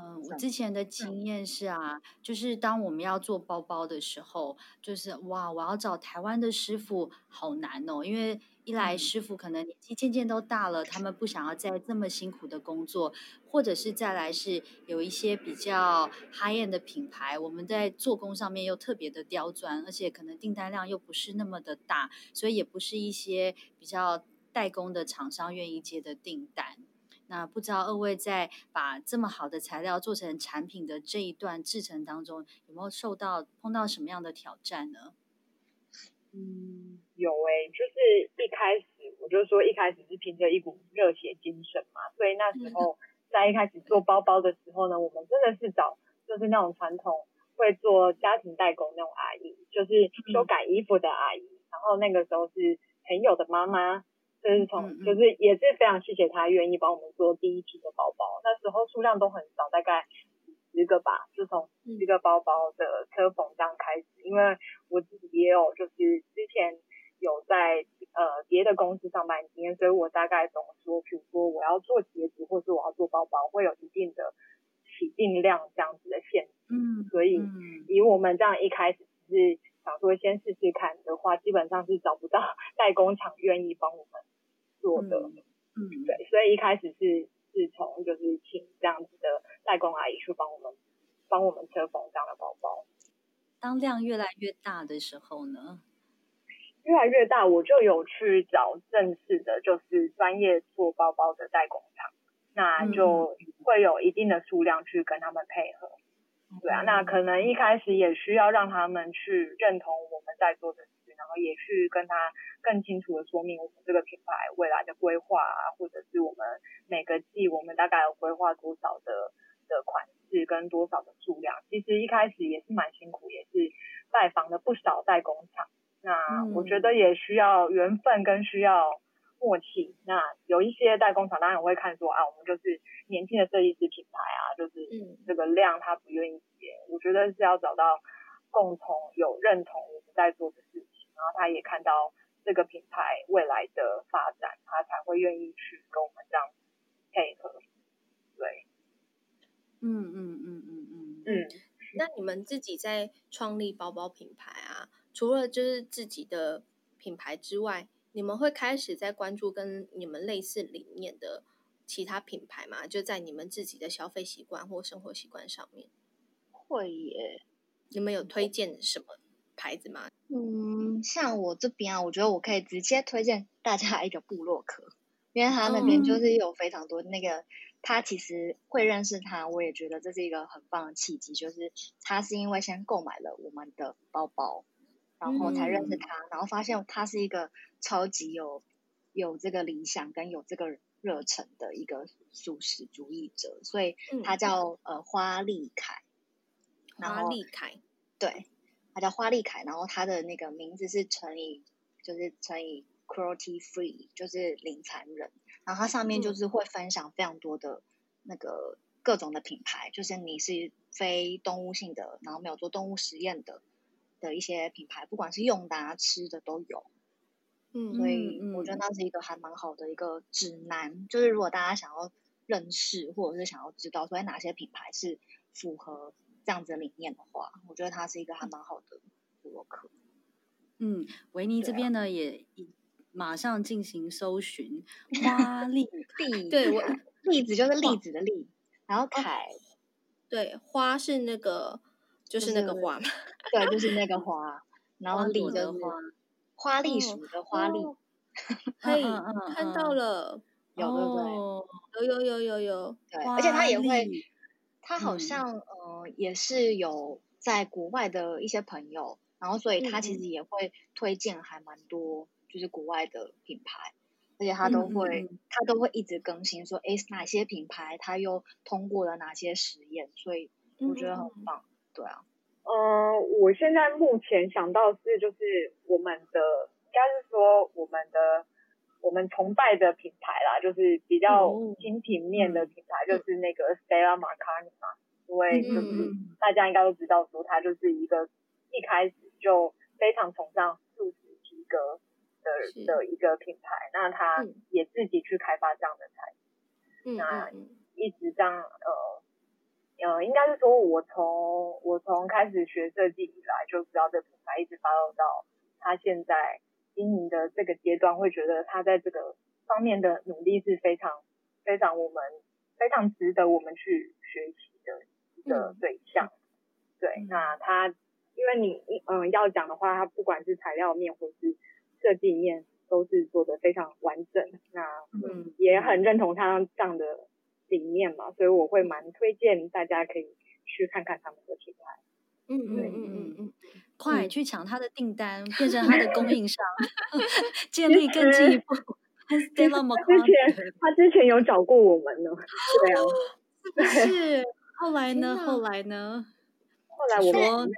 Speaker 1: 嗯，我之前的经验是啊，就是当我们要做包包的时候，就是哇，我要找台湾的师傅好难哦，因为一来师傅可能年纪渐渐都大了，他们不想要再这么辛苦的工作，或者是再来是有一些比较 high end 的品牌，我们在做工上面又特别的刁钻，而且可能订单量又不是那么的大，所以也不是一些比较代工的厂商愿意接的订单。那不知道二位在把这么好的材料做成产品的这一段制程当中，有没有受到碰到什么样的挑战呢？
Speaker 3: 嗯，有诶、欸，就是一开始我就说一开始是凭着一股热血精神嘛，所以那时候 在一开始做包包的时候呢，我们真的是找就是那种传统会做家庭代工那种阿姨，就是修改衣服的阿姨，然后那个时候是朋友的妈妈。就是从，就是也是非常谢谢他愿意帮我们做第一批的包包，那时候数量都很少，大概十个吧，就从十个包包的车缝这样开始。因为我自己也有就是之前有在呃别的公司上班经验，所以我大概懂说，比如说我要做鞋子或是我要做包包，会有一定的起订量这样子的限制。嗯，所以以我们这样一开始只是想说先试试看的话，基本上是找不到 代工厂愿意帮我们。做的，嗯，对，所以一开始是是从就是请这样子的代工阿姨去帮我们帮我们车缝这样的包包。
Speaker 1: 当量越来越大的时候呢？
Speaker 3: 越来越大，我就有去找正式的，就是专业做包包的代工厂，那就会有一定的数量去跟他们配合。嗯、对啊，那可能一开始也需要让他们去认同我们在做的事。然后也去跟他更清楚的说明我们这个品牌未来的规划啊，或者是我们每个季我们大概有规划多少的的款式跟多少的数量。其实一开始也是蛮辛苦，也是拜访了不少代工厂。那我觉得也需要缘分跟需要默契。那有一些代工厂当然我会看说啊，我们就是年轻的设计师品牌啊，就是这个量他不愿意接。我觉得是要找到共同有认同我们在做的事情。然后他也看到这个品牌未来的发展，他才会愿意去跟我们这样配合。对，
Speaker 1: 嗯嗯嗯嗯嗯
Speaker 2: 嗯。那你们自己在创立包包品牌啊，除了就是自己的品牌之外，你们会开始在关注跟你们类似理念的其他品牌吗？就在你们自己的消费习惯或生活习惯上面？
Speaker 4: 会耶。
Speaker 2: 你们有推荐什么？牌子吗？
Speaker 4: 嗯，像我这边啊，我觉得我可以直接推荐大家一个布洛克，因为他那边就是有非常多那个，嗯、他其实会认识他，我也觉得这是一个很棒的契机，就是他是因为先购买了我们的包包，然后才认识他，嗯、然后发现他是一个超级有有这个理想跟有这个热忱的一个素食主义者，所以他叫、嗯、呃花丽凯，
Speaker 2: 花丽凯，
Speaker 4: 对。他叫花丽凯，然后他的那个名字是乘以，就是乘以 cruelty free，就是零残忍。然后它上面就是会分享非常多的那个各种的品牌，嗯、就是你是非动物性的，然后没有做动物实验的的一些品牌，不管是用的啊、吃的都有。嗯，所以我觉得那是一个还蛮好的一个指南，就是如果大家想要认识或者是想要知道，所以哪些品牌是符合。这样子的理念的话，我觉得它是一个还蛮好的部落客。
Speaker 1: 嗯，维尼这边呢、啊、也马上进行搜寻 花栗栗，
Speaker 2: 对我
Speaker 4: 栗子就是栗子的栗，然后凯、哦，
Speaker 2: 对花是那个就是那个花嘛，
Speaker 4: 对，就是那个花，然后李的花，花栗鼠的花栗，
Speaker 2: 嘿，看到了，
Speaker 4: 有对不对？
Speaker 2: 有有有有有，
Speaker 4: 对，而且他也会。他好像、嗯、呃也是有在国外的一些朋友，然后所以他其实也会推荐还蛮多，就是国外的品牌，而且他都会、嗯、他都会一直更新说，哎，哪些品牌他又通过了哪些实验，所以我觉得很棒，嗯、对啊。
Speaker 3: 呃，我现在目前想到是就是我们的，应该是说我们的。我们崇拜的品牌啦，就是比较精品面的品牌，嗯、就是那个 Stella McCartney 嘛，因为就是大家应该都知道，说它就是一个一开始就非常崇尚素食皮革的的一个品牌，那他也自己去开发这样的材质，嗯、那一直这样呃呃，应该是说我从我从开始学设计以来，就知道这个品牌一直发展到他现在经营的这个阶段，会觉得他在这个方面的努力是非常非常我们非常值得我们去学习的一个对象。嗯、对，那他因为你嗯要讲的话，他不管是材料面或是设计面，都是做的非常完整。那嗯也很认同他这样的。理念嘛，所以我会蛮推荐大家可以去看看他们的品牌。
Speaker 1: 嗯嗯嗯嗯嗯，快去抢他的订单，变成他的供应商，建立更进一步。
Speaker 3: 他之前他之前有找过我们呢，对啊，
Speaker 1: 是。后来呢？后来呢？
Speaker 3: 后来我们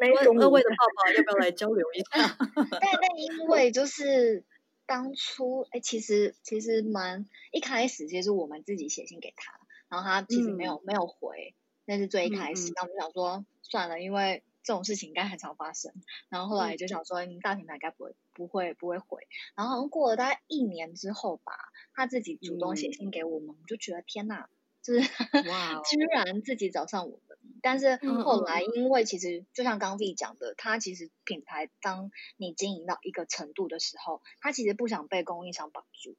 Speaker 3: 没没
Speaker 1: 二位的爸爸要不要来交流一下？
Speaker 4: 但但因为就是。当初哎，其实其实蛮一开始，其实我们自己写信给他，然后他其实没有、嗯、没有回，那是最一开始。那、嗯、我们想说算了，因为这种事情应该很常发生。然后后来就想说，嗯、大品牌该不会不会不会回。然后好像过了大概一年之后吧，他自己主动写信给我们，嗯、我就觉得天哪，就是 哇，居然自己找上我们。但是后来，因为其实就像刚 V 讲的，他其实品牌当你经营到一个程度的时候，他其实不想被供应商绑住，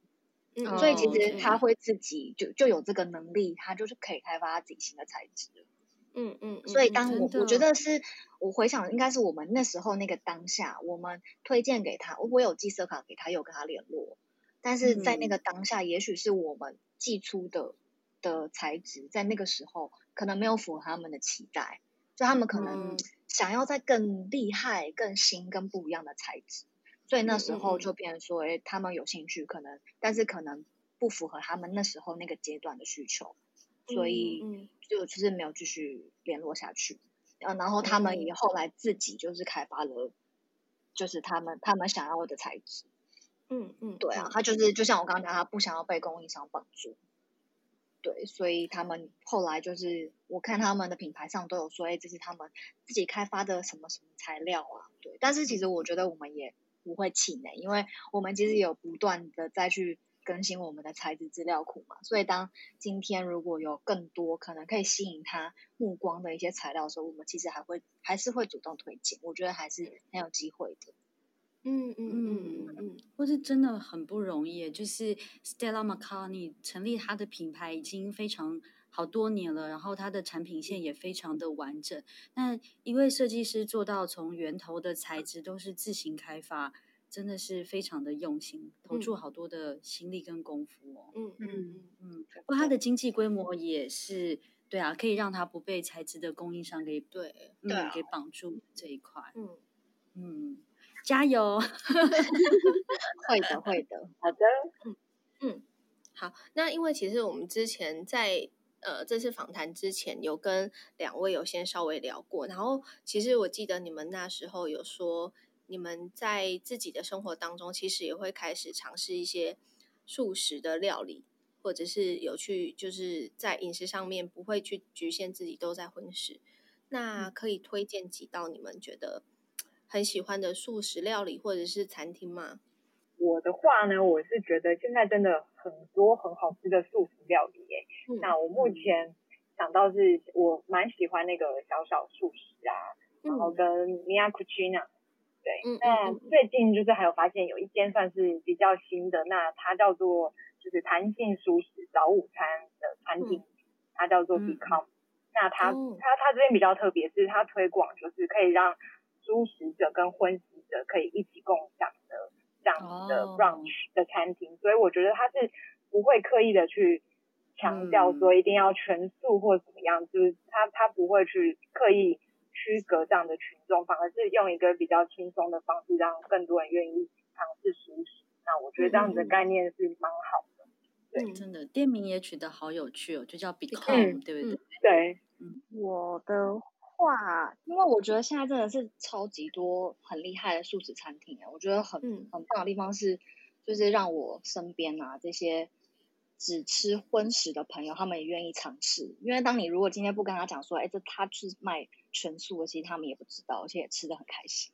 Speaker 4: 嗯，所以其实他会自己就就有这个能力，他就是可以开发他自己新的材质。嗯嗯，所以当我我觉得是我回想，应该是我们那时候那个当下，我们推荐给他，我有寄色卡给他，有跟他联络，但是在那个当下，也许是我们寄出的的材质，在那个时候。可能没有符合他们的期待，就他们可能想要在更厉害、更新、更不一样的材质，所以那时候就变成说，哎，他们有兴趣，可能，但是可能不符合他们那时候那个阶段的需求，所以就其实没有继续联络下去。然后他们也后来自己就是开发了，就是他们他们想要的材质。嗯嗯，对啊，他就是就像我刚刚讲，他不想要被供应商绑住。对，所以他们后来就是，我看他们的品牌上都有说，哎，这是他们自己开发的什么什么材料啊？对，但是其实我觉得我们也不会气馁，因为我们其实有不断的再去更新我们的材质资料库嘛。所以当今天如果有更多可能可以吸引他目光的一些材料的时候，我们其实还会还是会主动推荐，我觉得还是很有机会的。
Speaker 1: 嗯嗯嗯嗯，或是真的很不容易，就是 Stella McCartney 成立他的品牌已经非常好多年了，然后他的产品线也非常的完整。那一位设计师做到从源头的材质都是自行开发，真的是非常的用心，投注好多的心力跟功夫哦。嗯嗯嗯，不过他的经济规模也是对啊，可以让他不被材质的供应商给对嗯给绑住这一块。嗯嗯。加油！
Speaker 4: 会的，会的。
Speaker 3: 好的，
Speaker 2: 嗯嗯，好。那因为其实我们之前在呃这次访谈之前，有跟两位有先稍微聊过，然后其实我记得你们那时候有说，你们在自己的生活当中，其实也会开始尝试一些素食的料理，或者是有去就是在饮食上面不会去局限自己都在荤食。那可以推荐几道你们觉得很喜欢的素食料理或者是餐厅吗？
Speaker 3: 我的话呢，我是觉得现在真的很多很好吃的素食料理耶。嗯、那我目前想到是我蛮喜欢那个小小素食啊，嗯、然后跟 Mia Cucina。对，嗯、那最近就是还有发现有一间算是比较新的，那它叫做就是弹性素食早午餐的餐厅，嗯、它叫做 Become。嗯、那它、哦、它它这边比较特别，是它推广就是可以让素食者跟荤食者可以一起共享的这样子的 brunch 的餐厅，oh. 所以我觉得他是不会刻意的去强调说一定要全素或怎么样，嗯、就是他他不会去刻意区隔这样的群众，反而是用一个比较轻松的方式，让更多人愿意尝试素食。那我觉得这样子的概念是蛮好的。
Speaker 1: 对，真的店名也取得好有趣哦，就叫 Become，、嗯、对不对？
Speaker 3: 对，
Speaker 4: 嗯，我的。哇，因为我觉得现在真的是超级多很厉害的素食餐厅哎，我觉得很很棒的地方是，就是让我身边啊这些只吃荤食的朋友，他们也愿意尝试。因为当你如果今天不跟他讲说，哎，这他是卖全素的，其实他们也不知道，而且也吃的很开心，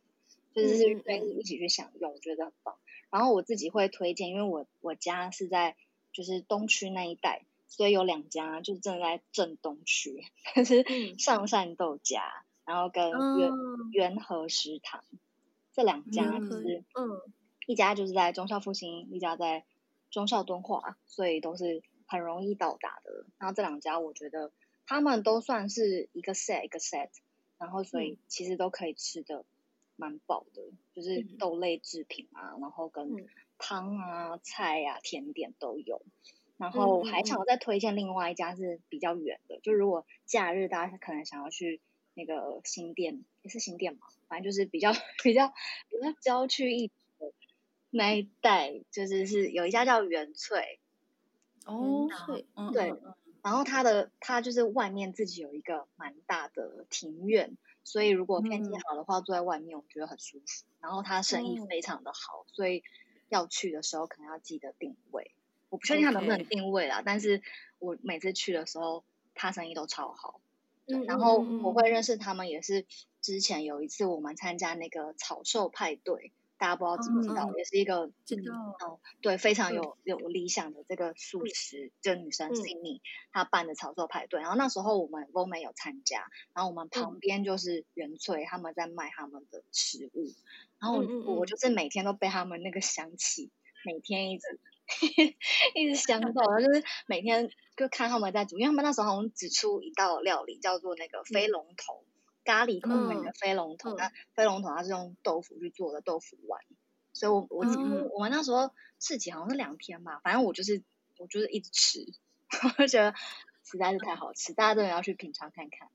Speaker 4: 就是愿意一起去享用，我觉得很棒。然后我自己会推荐，因为我我家是在就是东区那一带。所以有两家就是正在正东区，就是上善豆家，然后跟元元和食堂。这两家就是，嗯，一家就是在中校复兴，一家在中校敦化，所以都是很容易到达的。然后这两家我觉得他们都算是一个 set 一个 set，然后所以其实都可以吃的蛮饱的，就是豆类制品啊，然后跟汤啊、菜啊、甜点都有。然后还想要再推荐另外一家是比较远的，就如果假日大家可能想要去那个新店，也是新店嘛，反正就是比较 比较比较郊区一点那一带，就是是有一家叫元翠
Speaker 1: 哦，
Speaker 4: 对，然后它的它就是外面自己有一个蛮大的庭院，所以如果天气好的话，坐在外面我觉得很舒服。然后它生意非常的好，所以要去的时候可能要记得定位。我不确定他能不能定位啦.但是我每次去的时候，他生意都超好。对，然后我会认识他们，也是之前有一次我们参加那个草兽派对，大家不知道知不知道，嗯、也是一个知道哦，对，非常有有理想的这个素食，这个女生 Cindy 她办的草兽派对，然后那时候我们都没有参加，然后我们旁边就是元翠他们在卖他们的食物，然后我就是每天都被他们那个香气，每天一直。一直香到，就是每天就看他们在煮，因为他们那时候好像只出一道料理，叫做那个飞龙头、嗯、咖喱口味的飞龙头。那、嗯、飞龙头它是用豆腐去做的豆腐丸，所以我我、嗯、我们那时候市集好像是两天吧，反正我就是我就是一直吃，我就觉得实在是太好吃，大家都要去品尝看看。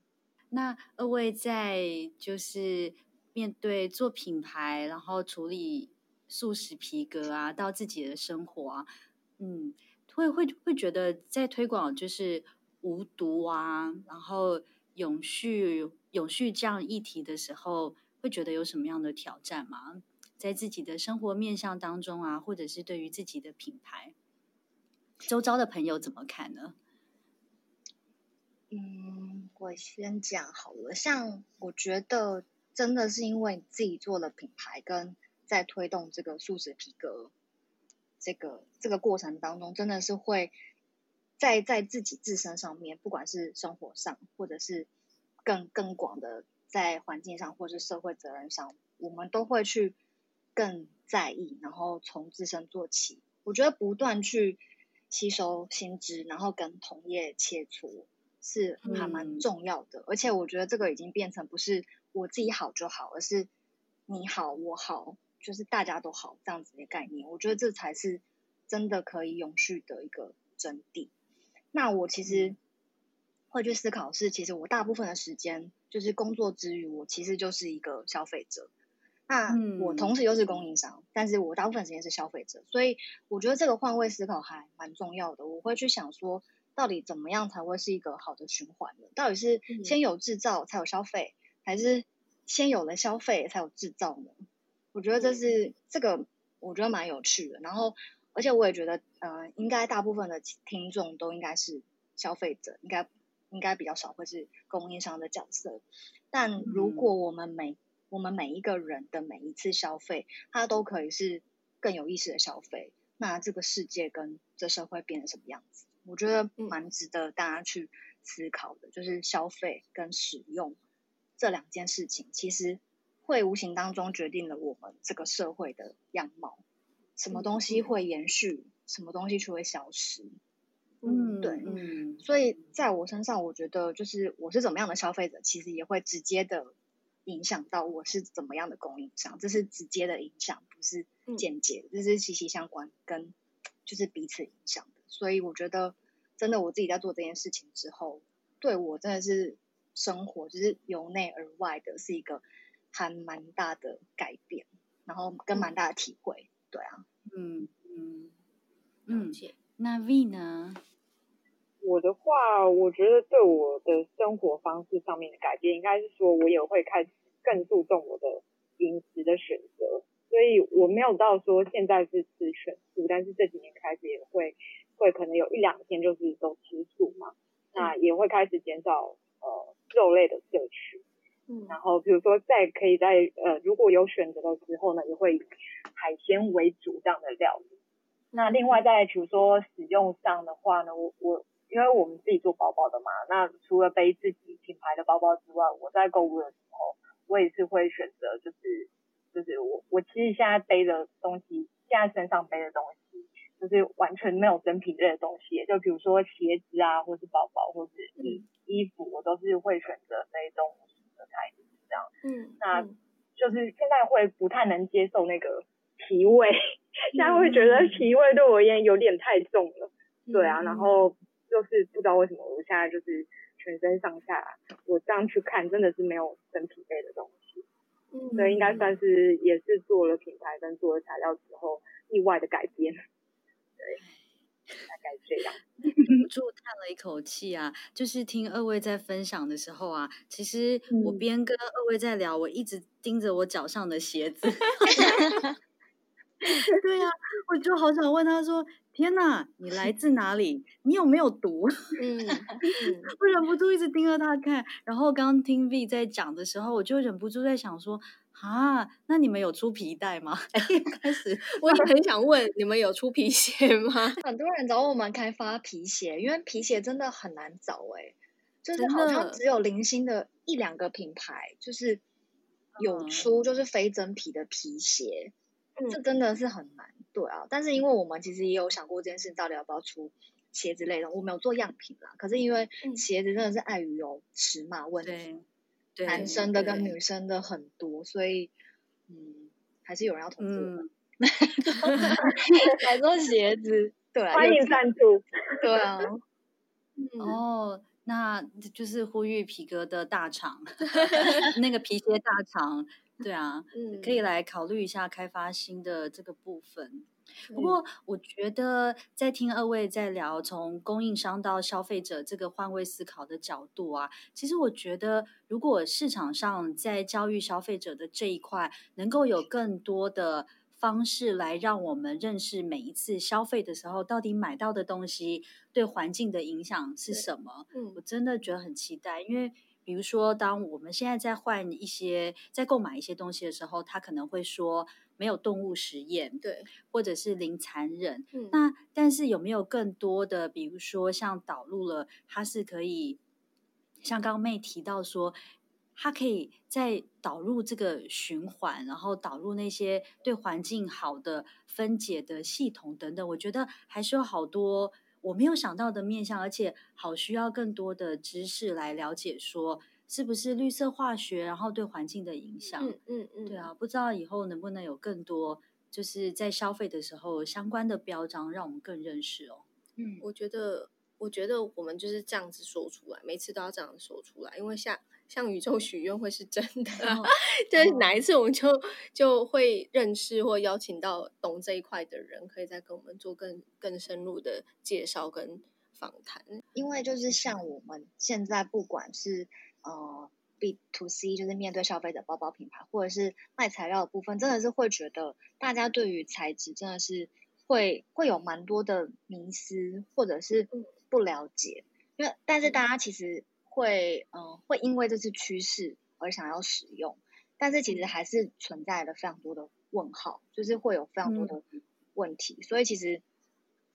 Speaker 1: 那二位在就是面对做品牌，然后处理。素食皮革啊，到自己的生活啊，嗯，会会会觉得在推广就是无毒啊，然后永续永续这样议题的时候，会觉得有什么样的挑战吗？在自己的生活面向当中啊，或者是对于自己的品牌，周遭的朋友怎么看呢？
Speaker 4: 嗯，我先讲好了，像我觉得真的是因为自己做了品牌跟。在推动这个素食皮革这个这个过程当中，真的是会在在自己自身上面，不管是生活上，或者是更更广的在环境上，或是社会责任上，我们都会去更在意，然后从自身做起。我觉得不断去吸收新知，然后跟同业切磋，是还蛮重要的。嗯。而且我觉得这个已经变成不是我自己好就好，而是你好我好。就是大家都好这样子的概念，我觉得这才是真的可以永续的一个真谛。那我其实会去思考是，其实我大部分的时间就是工作之余，我其实就是一个消费者。那我同时又是供应商，但是我大部分时间是消费者，所以我觉得这个换位思考还蛮重要的。我会去想说，到底怎么样才会是一个好的循环呢？到底是先有制造才有消费，还是先有了消费才有制造呢？我觉得这是这个，我觉得蛮有趣的。然后，而且我也觉得，嗯、呃，应该大部分的听众都应该是消费者，应该应该比较少会是供应商的角色。但如果我们每我们每一个人的每一次消费，它都可以是更有意识的消费，那这个世界跟这社会变成什么样子？我觉得蛮值得大家去思考的，就是消费跟使用这两件事情，其实。会无形当中决定了我们这个社会的样貌，什么东西会延续，嗯、什么东西就会消失。嗯，对，嗯，所以在我身上，我觉得就是我是怎么样的消费者，其实也会直接的影响到我是怎么样的供应商，这是直接的影响，不是间接的，这是息息相关，跟就是彼此影响的。所以我觉得，真的我自己在做这件事情之后，对我真的是生活就是由内而外的是一个。还蛮大的改变，然后跟蛮大的体会，对啊，
Speaker 1: 嗯嗯嗯，那 V 呢？
Speaker 3: 我的话，我觉得对我的生活方式上面的改变，应该是说我也会开始更注重我的饮食的选择，所以我没有到说现在是吃全素，但是这几年开始也会会可能有一两天就是都吃素嘛，那也会开始减少呃肉类的摄取。嗯，然后比如说在可以在呃如果有选择的时候呢，也会以海鲜为主这样的料理。那另外在比如说使用上的话呢，我我因为我们自己做包包的嘛，那除了背自己品牌的包包之外，我在购物的时候，我也是会选择，就是就是我我其实现在背的东西，现在身上背的东西，就是完全没有真品类的东西，就比如说鞋子啊，或是包包，或是衣衣服，我都是会选择非动物的材质这样。嗯，那就是现在会不太能接受那个皮味，现在会觉得皮味对我而言有点太重了。对啊，然后。就是不知道为什么我现在就是全身上下，我这样去看真的是没有真皮类的东西，嗯，所以应该算是也是做了品牌跟做了材料之后意外的改变，对，大概这样。
Speaker 1: 住叹了一口气啊，就是听二位在分享的时候啊，其实我边跟二位在聊，我一直盯着我脚上的鞋子。对呀、啊，我就好想问他说。天呐，你来自哪里？你有没有毒？嗯，我忍不住一直盯着他看。然后刚刚听 V 在讲的时候，我就忍不住在想说，啊，那你们有出皮带吗？开始，
Speaker 2: 我也很想问，你们有出皮鞋吗？
Speaker 4: 很多人找我们开发皮鞋，因为皮鞋真的很难找哎、欸，就是好像只有零星的一两个品牌，就是有出就是非真皮的皮鞋，嗯、这真的是很难。对啊，但是因为我们其实也有想过这件事，到底要不要出鞋子类的？我们有做样品啦，可是因为鞋子真的是碍于有尺码问题，对，男生的跟女生的很多，所以嗯，还是有人要投资来做鞋子，对，
Speaker 3: 欢迎赞助，
Speaker 4: 对啊，
Speaker 1: 哦，那就是呼吁皮革的大厂，那个皮鞋大厂。对啊，嗯，可以来考虑一下开发新的这个部分。不过，我觉得在听二位在聊从供应商到消费者这个换位思考的角度啊，其实我觉得，如果市场上在教育消费者的这一块，能够有更多的方式来让我们认识每一次消费的时候，到底买到的东西对环境的影响是什么？嗯，我真的觉得很期待，因为。比如说，当我们现在在换一些、在购买一些东西的时候，他可能会说没有动物实验，
Speaker 2: 对，
Speaker 1: 或者是零残忍。嗯，那但是有没有更多的，比如说像导入了，它是可以像刚刚妹提到说，它可以在导入这个循环，然后导入那些对环境好的分解的系统等等，我觉得还是有好多。我没有想到的面向，而且好需要更多的知识来了解，说是不是绿色化学，然后对环境的影响。嗯嗯嗯，对啊，不知道以后能不能有更多，就是在消费的时候相关的标章，让我们更认识哦。
Speaker 2: 嗯，我觉得，我觉得我们就是这样子说出来，每次都要这样说出来，因为像。像宇宙许愿会是真的，但是哪一次我们就就会认识或邀请到懂这一块的人，可以再跟我们做更更深入的介绍跟访谈。
Speaker 4: 因为就是像我们现在不管是呃 B to C，就是面对消费者包包品牌，或者是卖材料的部分，真的是会觉得大家对于材质真的是会会有蛮多的迷思，或者是不了解。因为但是大家其实。会，嗯、呃，会因为这次趋势而想要使用，但是其实还是存在了非常多的问号，就是会有非常多的问题。嗯、所以其实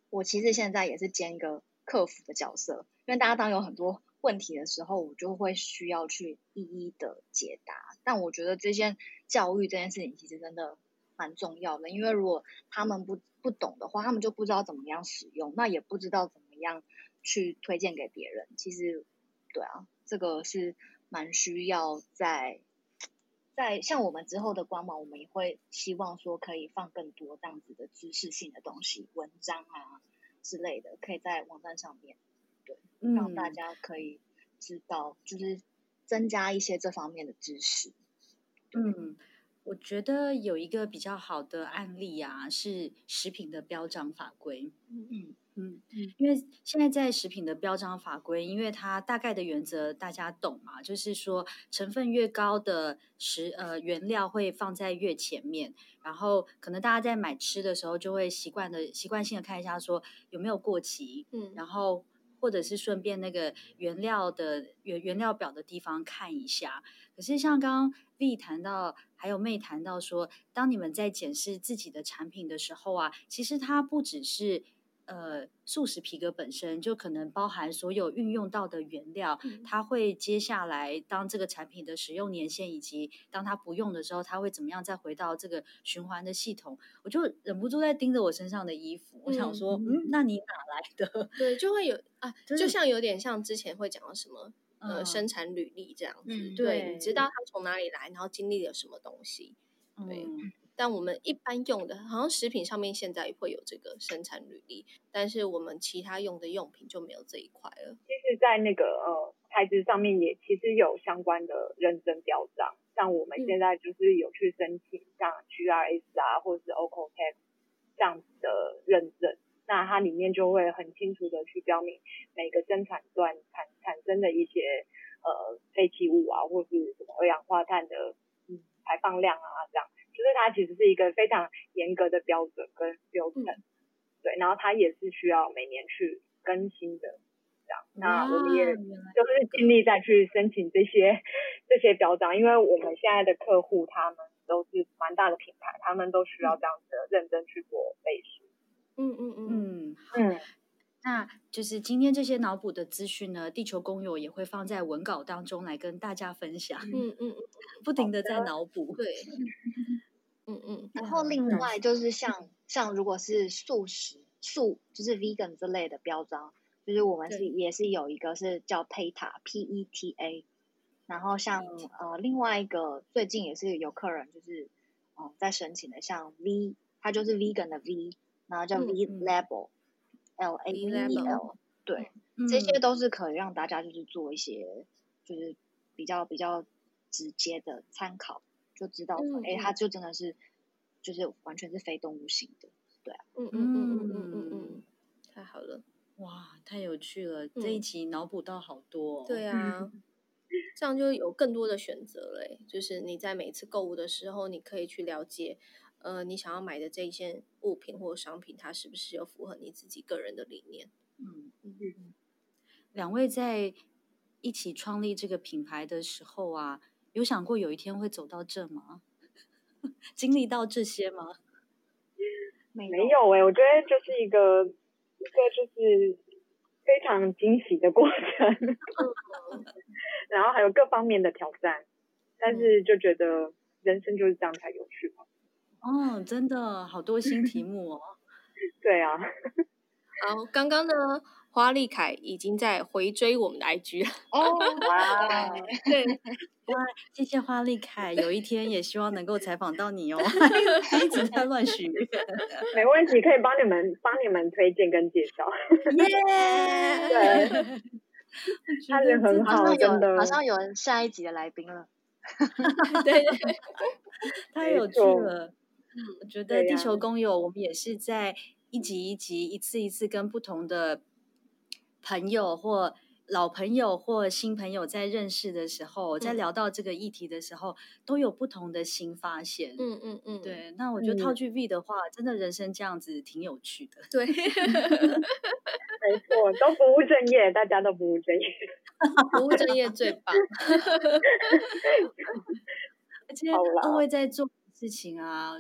Speaker 4: 我其实现在也是兼一个客服的角色，因为大家当有很多问题的时候，我就会需要去一一的解答。但我觉得这件教育这件事情其实真的蛮重要的，因为如果他们不不懂的话，他们就不知道怎么样使用，那也不知道怎么样去推荐给别人。其实。对啊，这个是蛮需要在在像我们之后的官网，我们也会希望说可以放更多这样子的知识性的东西、文章啊之类的，可以在网站上面，对，让大家可以知道，就是增加一些这方面的知识。
Speaker 1: 嗯，我觉得有一个比较好的案例啊，是食品的标章法规。嗯嗯。嗯，因为现在在食品的标章法规，因为它大概的原则大家懂嘛，就是说成分越高的食呃原料会放在越前面，然后可能大家在买吃的时候就会习惯的习惯性的看一下说有没有过期，嗯，然后或者是顺便那个原料的原原料表的地方看一下。可是像刚刚 V 谈到，还有妹谈到说，当你们在检视自己的产品的时候啊，其实它不只是。呃，素食皮革本身就可能包含所有运用到的原料，
Speaker 2: 嗯、
Speaker 1: 它会接下来当这个产品的使用年限以及当它不用的时候，它会怎么样再回到这个循环的系统？我就忍不住在盯着我身上的衣服，嗯、我想说，嗯，那你哪来的？
Speaker 2: 对，就会有啊，就像有点像之前会讲到什么、嗯、呃生产履历这样子，
Speaker 1: 嗯、
Speaker 2: 对，
Speaker 1: 对，
Speaker 2: 你知道他从哪里来，然后经历了什么东西，对。
Speaker 1: 嗯
Speaker 2: 但我们一般用的，好像食品上面现在会有这个生产履历，但是我们其他用的用品就没有这一块了。
Speaker 3: 其实，在那个呃材质上面也其实有相关的认证标章，像我们现在就是有去申请像 GRS 啊，或者是 OEKO-TEX 这样子的认证，那它里面就会很清楚的去标明每个生产段产产生的一些呃废弃物啊，或是什么二氧化碳的嗯排放量啊这样。就是它其实是一个非常严格的标准跟流程，嗯、对，然后它也是需要每年去更新的，这样。那我们也就是尽力再去申请这些这些表彰，因为我们现在的客户他们都是蛮大的品牌，他们都需要这样子的认真去做背书。
Speaker 2: 嗯嗯嗯
Speaker 1: 嗯嗯，那就是今天这些脑补的资讯呢，地球工友也会放在文稿当中来跟大家分享。
Speaker 2: 嗯嗯嗯，
Speaker 1: 不停的在脑补。
Speaker 2: 对。嗯嗯，
Speaker 4: 然后另外就是像像如果是素食素就是 vegan 之类的标章，就是我们是也是有一个是叫 PETA P E T A，然后像呃另外一个最近也是有客人就是嗯在申请的，像 V 它就是 vegan 的 V，然后叫 V Label、嗯、L A B E L，对，
Speaker 1: 嗯、
Speaker 4: 这些都是可以让大家就是做一些就是比较比较直接的参考。就知道说，哎、嗯，它就真的是，就是完全是非动物性的，对啊，
Speaker 2: 嗯嗯嗯嗯嗯嗯嗯，太好了，
Speaker 1: 哇，太有趣了，嗯、这一集脑补到好多、哦，
Speaker 2: 对啊，这样就有更多的选择了，就是你在每次购物的时候，你可以去了解，呃，你想要买的这一件物品或商品，它是不是有符合你自己个人的理念？
Speaker 1: 嗯嗯嗯，两位在一起创立这个品牌的时候啊。有想过有一天会走到这吗？经历到这些吗？
Speaker 3: 没有哎、欸，我觉得就是一个一个就是非常惊喜的过程，然后还有各方面的挑战，但是就觉得人生就是这样才有趣嘛。
Speaker 1: 哦，真的好多新题目哦。
Speaker 3: 对啊。
Speaker 2: 好，刚刚呢？花丽凯已经在回追我们的 IG 了。
Speaker 4: 哦，哇，
Speaker 2: 对，
Speaker 1: 哇，谢谢花丽凯，有一天也希望能够采访到你哦，一直在乱许愿，
Speaker 3: 没问题，可以帮你们帮你们推荐跟介绍，
Speaker 1: 耶，
Speaker 3: 对，他人很好，真的，
Speaker 4: 马上有人下一集的来宾了，
Speaker 2: 对，
Speaker 1: 太有趣了，嗯，我觉得地球工友，我们也是在一集一集，一次一次跟不同的。朋友或老朋友或新朋友在认识的时候，嗯、在聊到这个议题的时候，都有不同的新发现。
Speaker 2: 嗯嗯嗯，嗯
Speaker 1: 对。那我觉得套句 V 的话，嗯、真的人生这样子挺有趣的。
Speaker 2: 对，没
Speaker 3: 错，都不务正业，大家都不务正业，
Speaker 2: 不务正业最棒。
Speaker 1: 而且各位在做事情啊，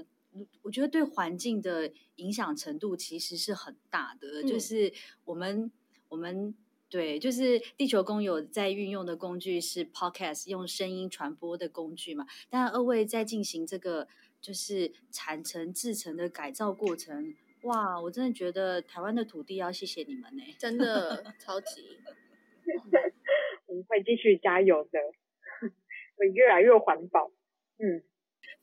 Speaker 1: 我觉得对环境的影响程度其实是很大的，嗯、就是我们。我们对，就是地球工友在运用的工具是 Podcast，用声音传播的工具嘛。但二位在进行这个就是产成制成的改造过程，哇，我真的觉得台湾的土地要谢谢你们呢，
Speaker 2: 真的超级。
Speaker 3: 我们会继续加油的，会越来越环保。嗯，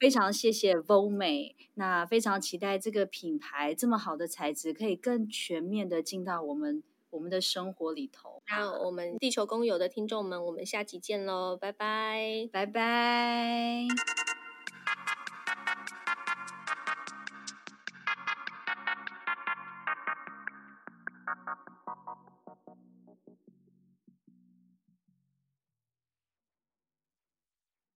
Speaker 1: 非常谢谢 Voomay，那非常期待这个品牌这么好的材质可以更全面的进到我们。我们的生活里头，
Speaker 2: 那我们地球公友的听众们，我们下集见喽，拜拜，
Speaker 1: 拜拜。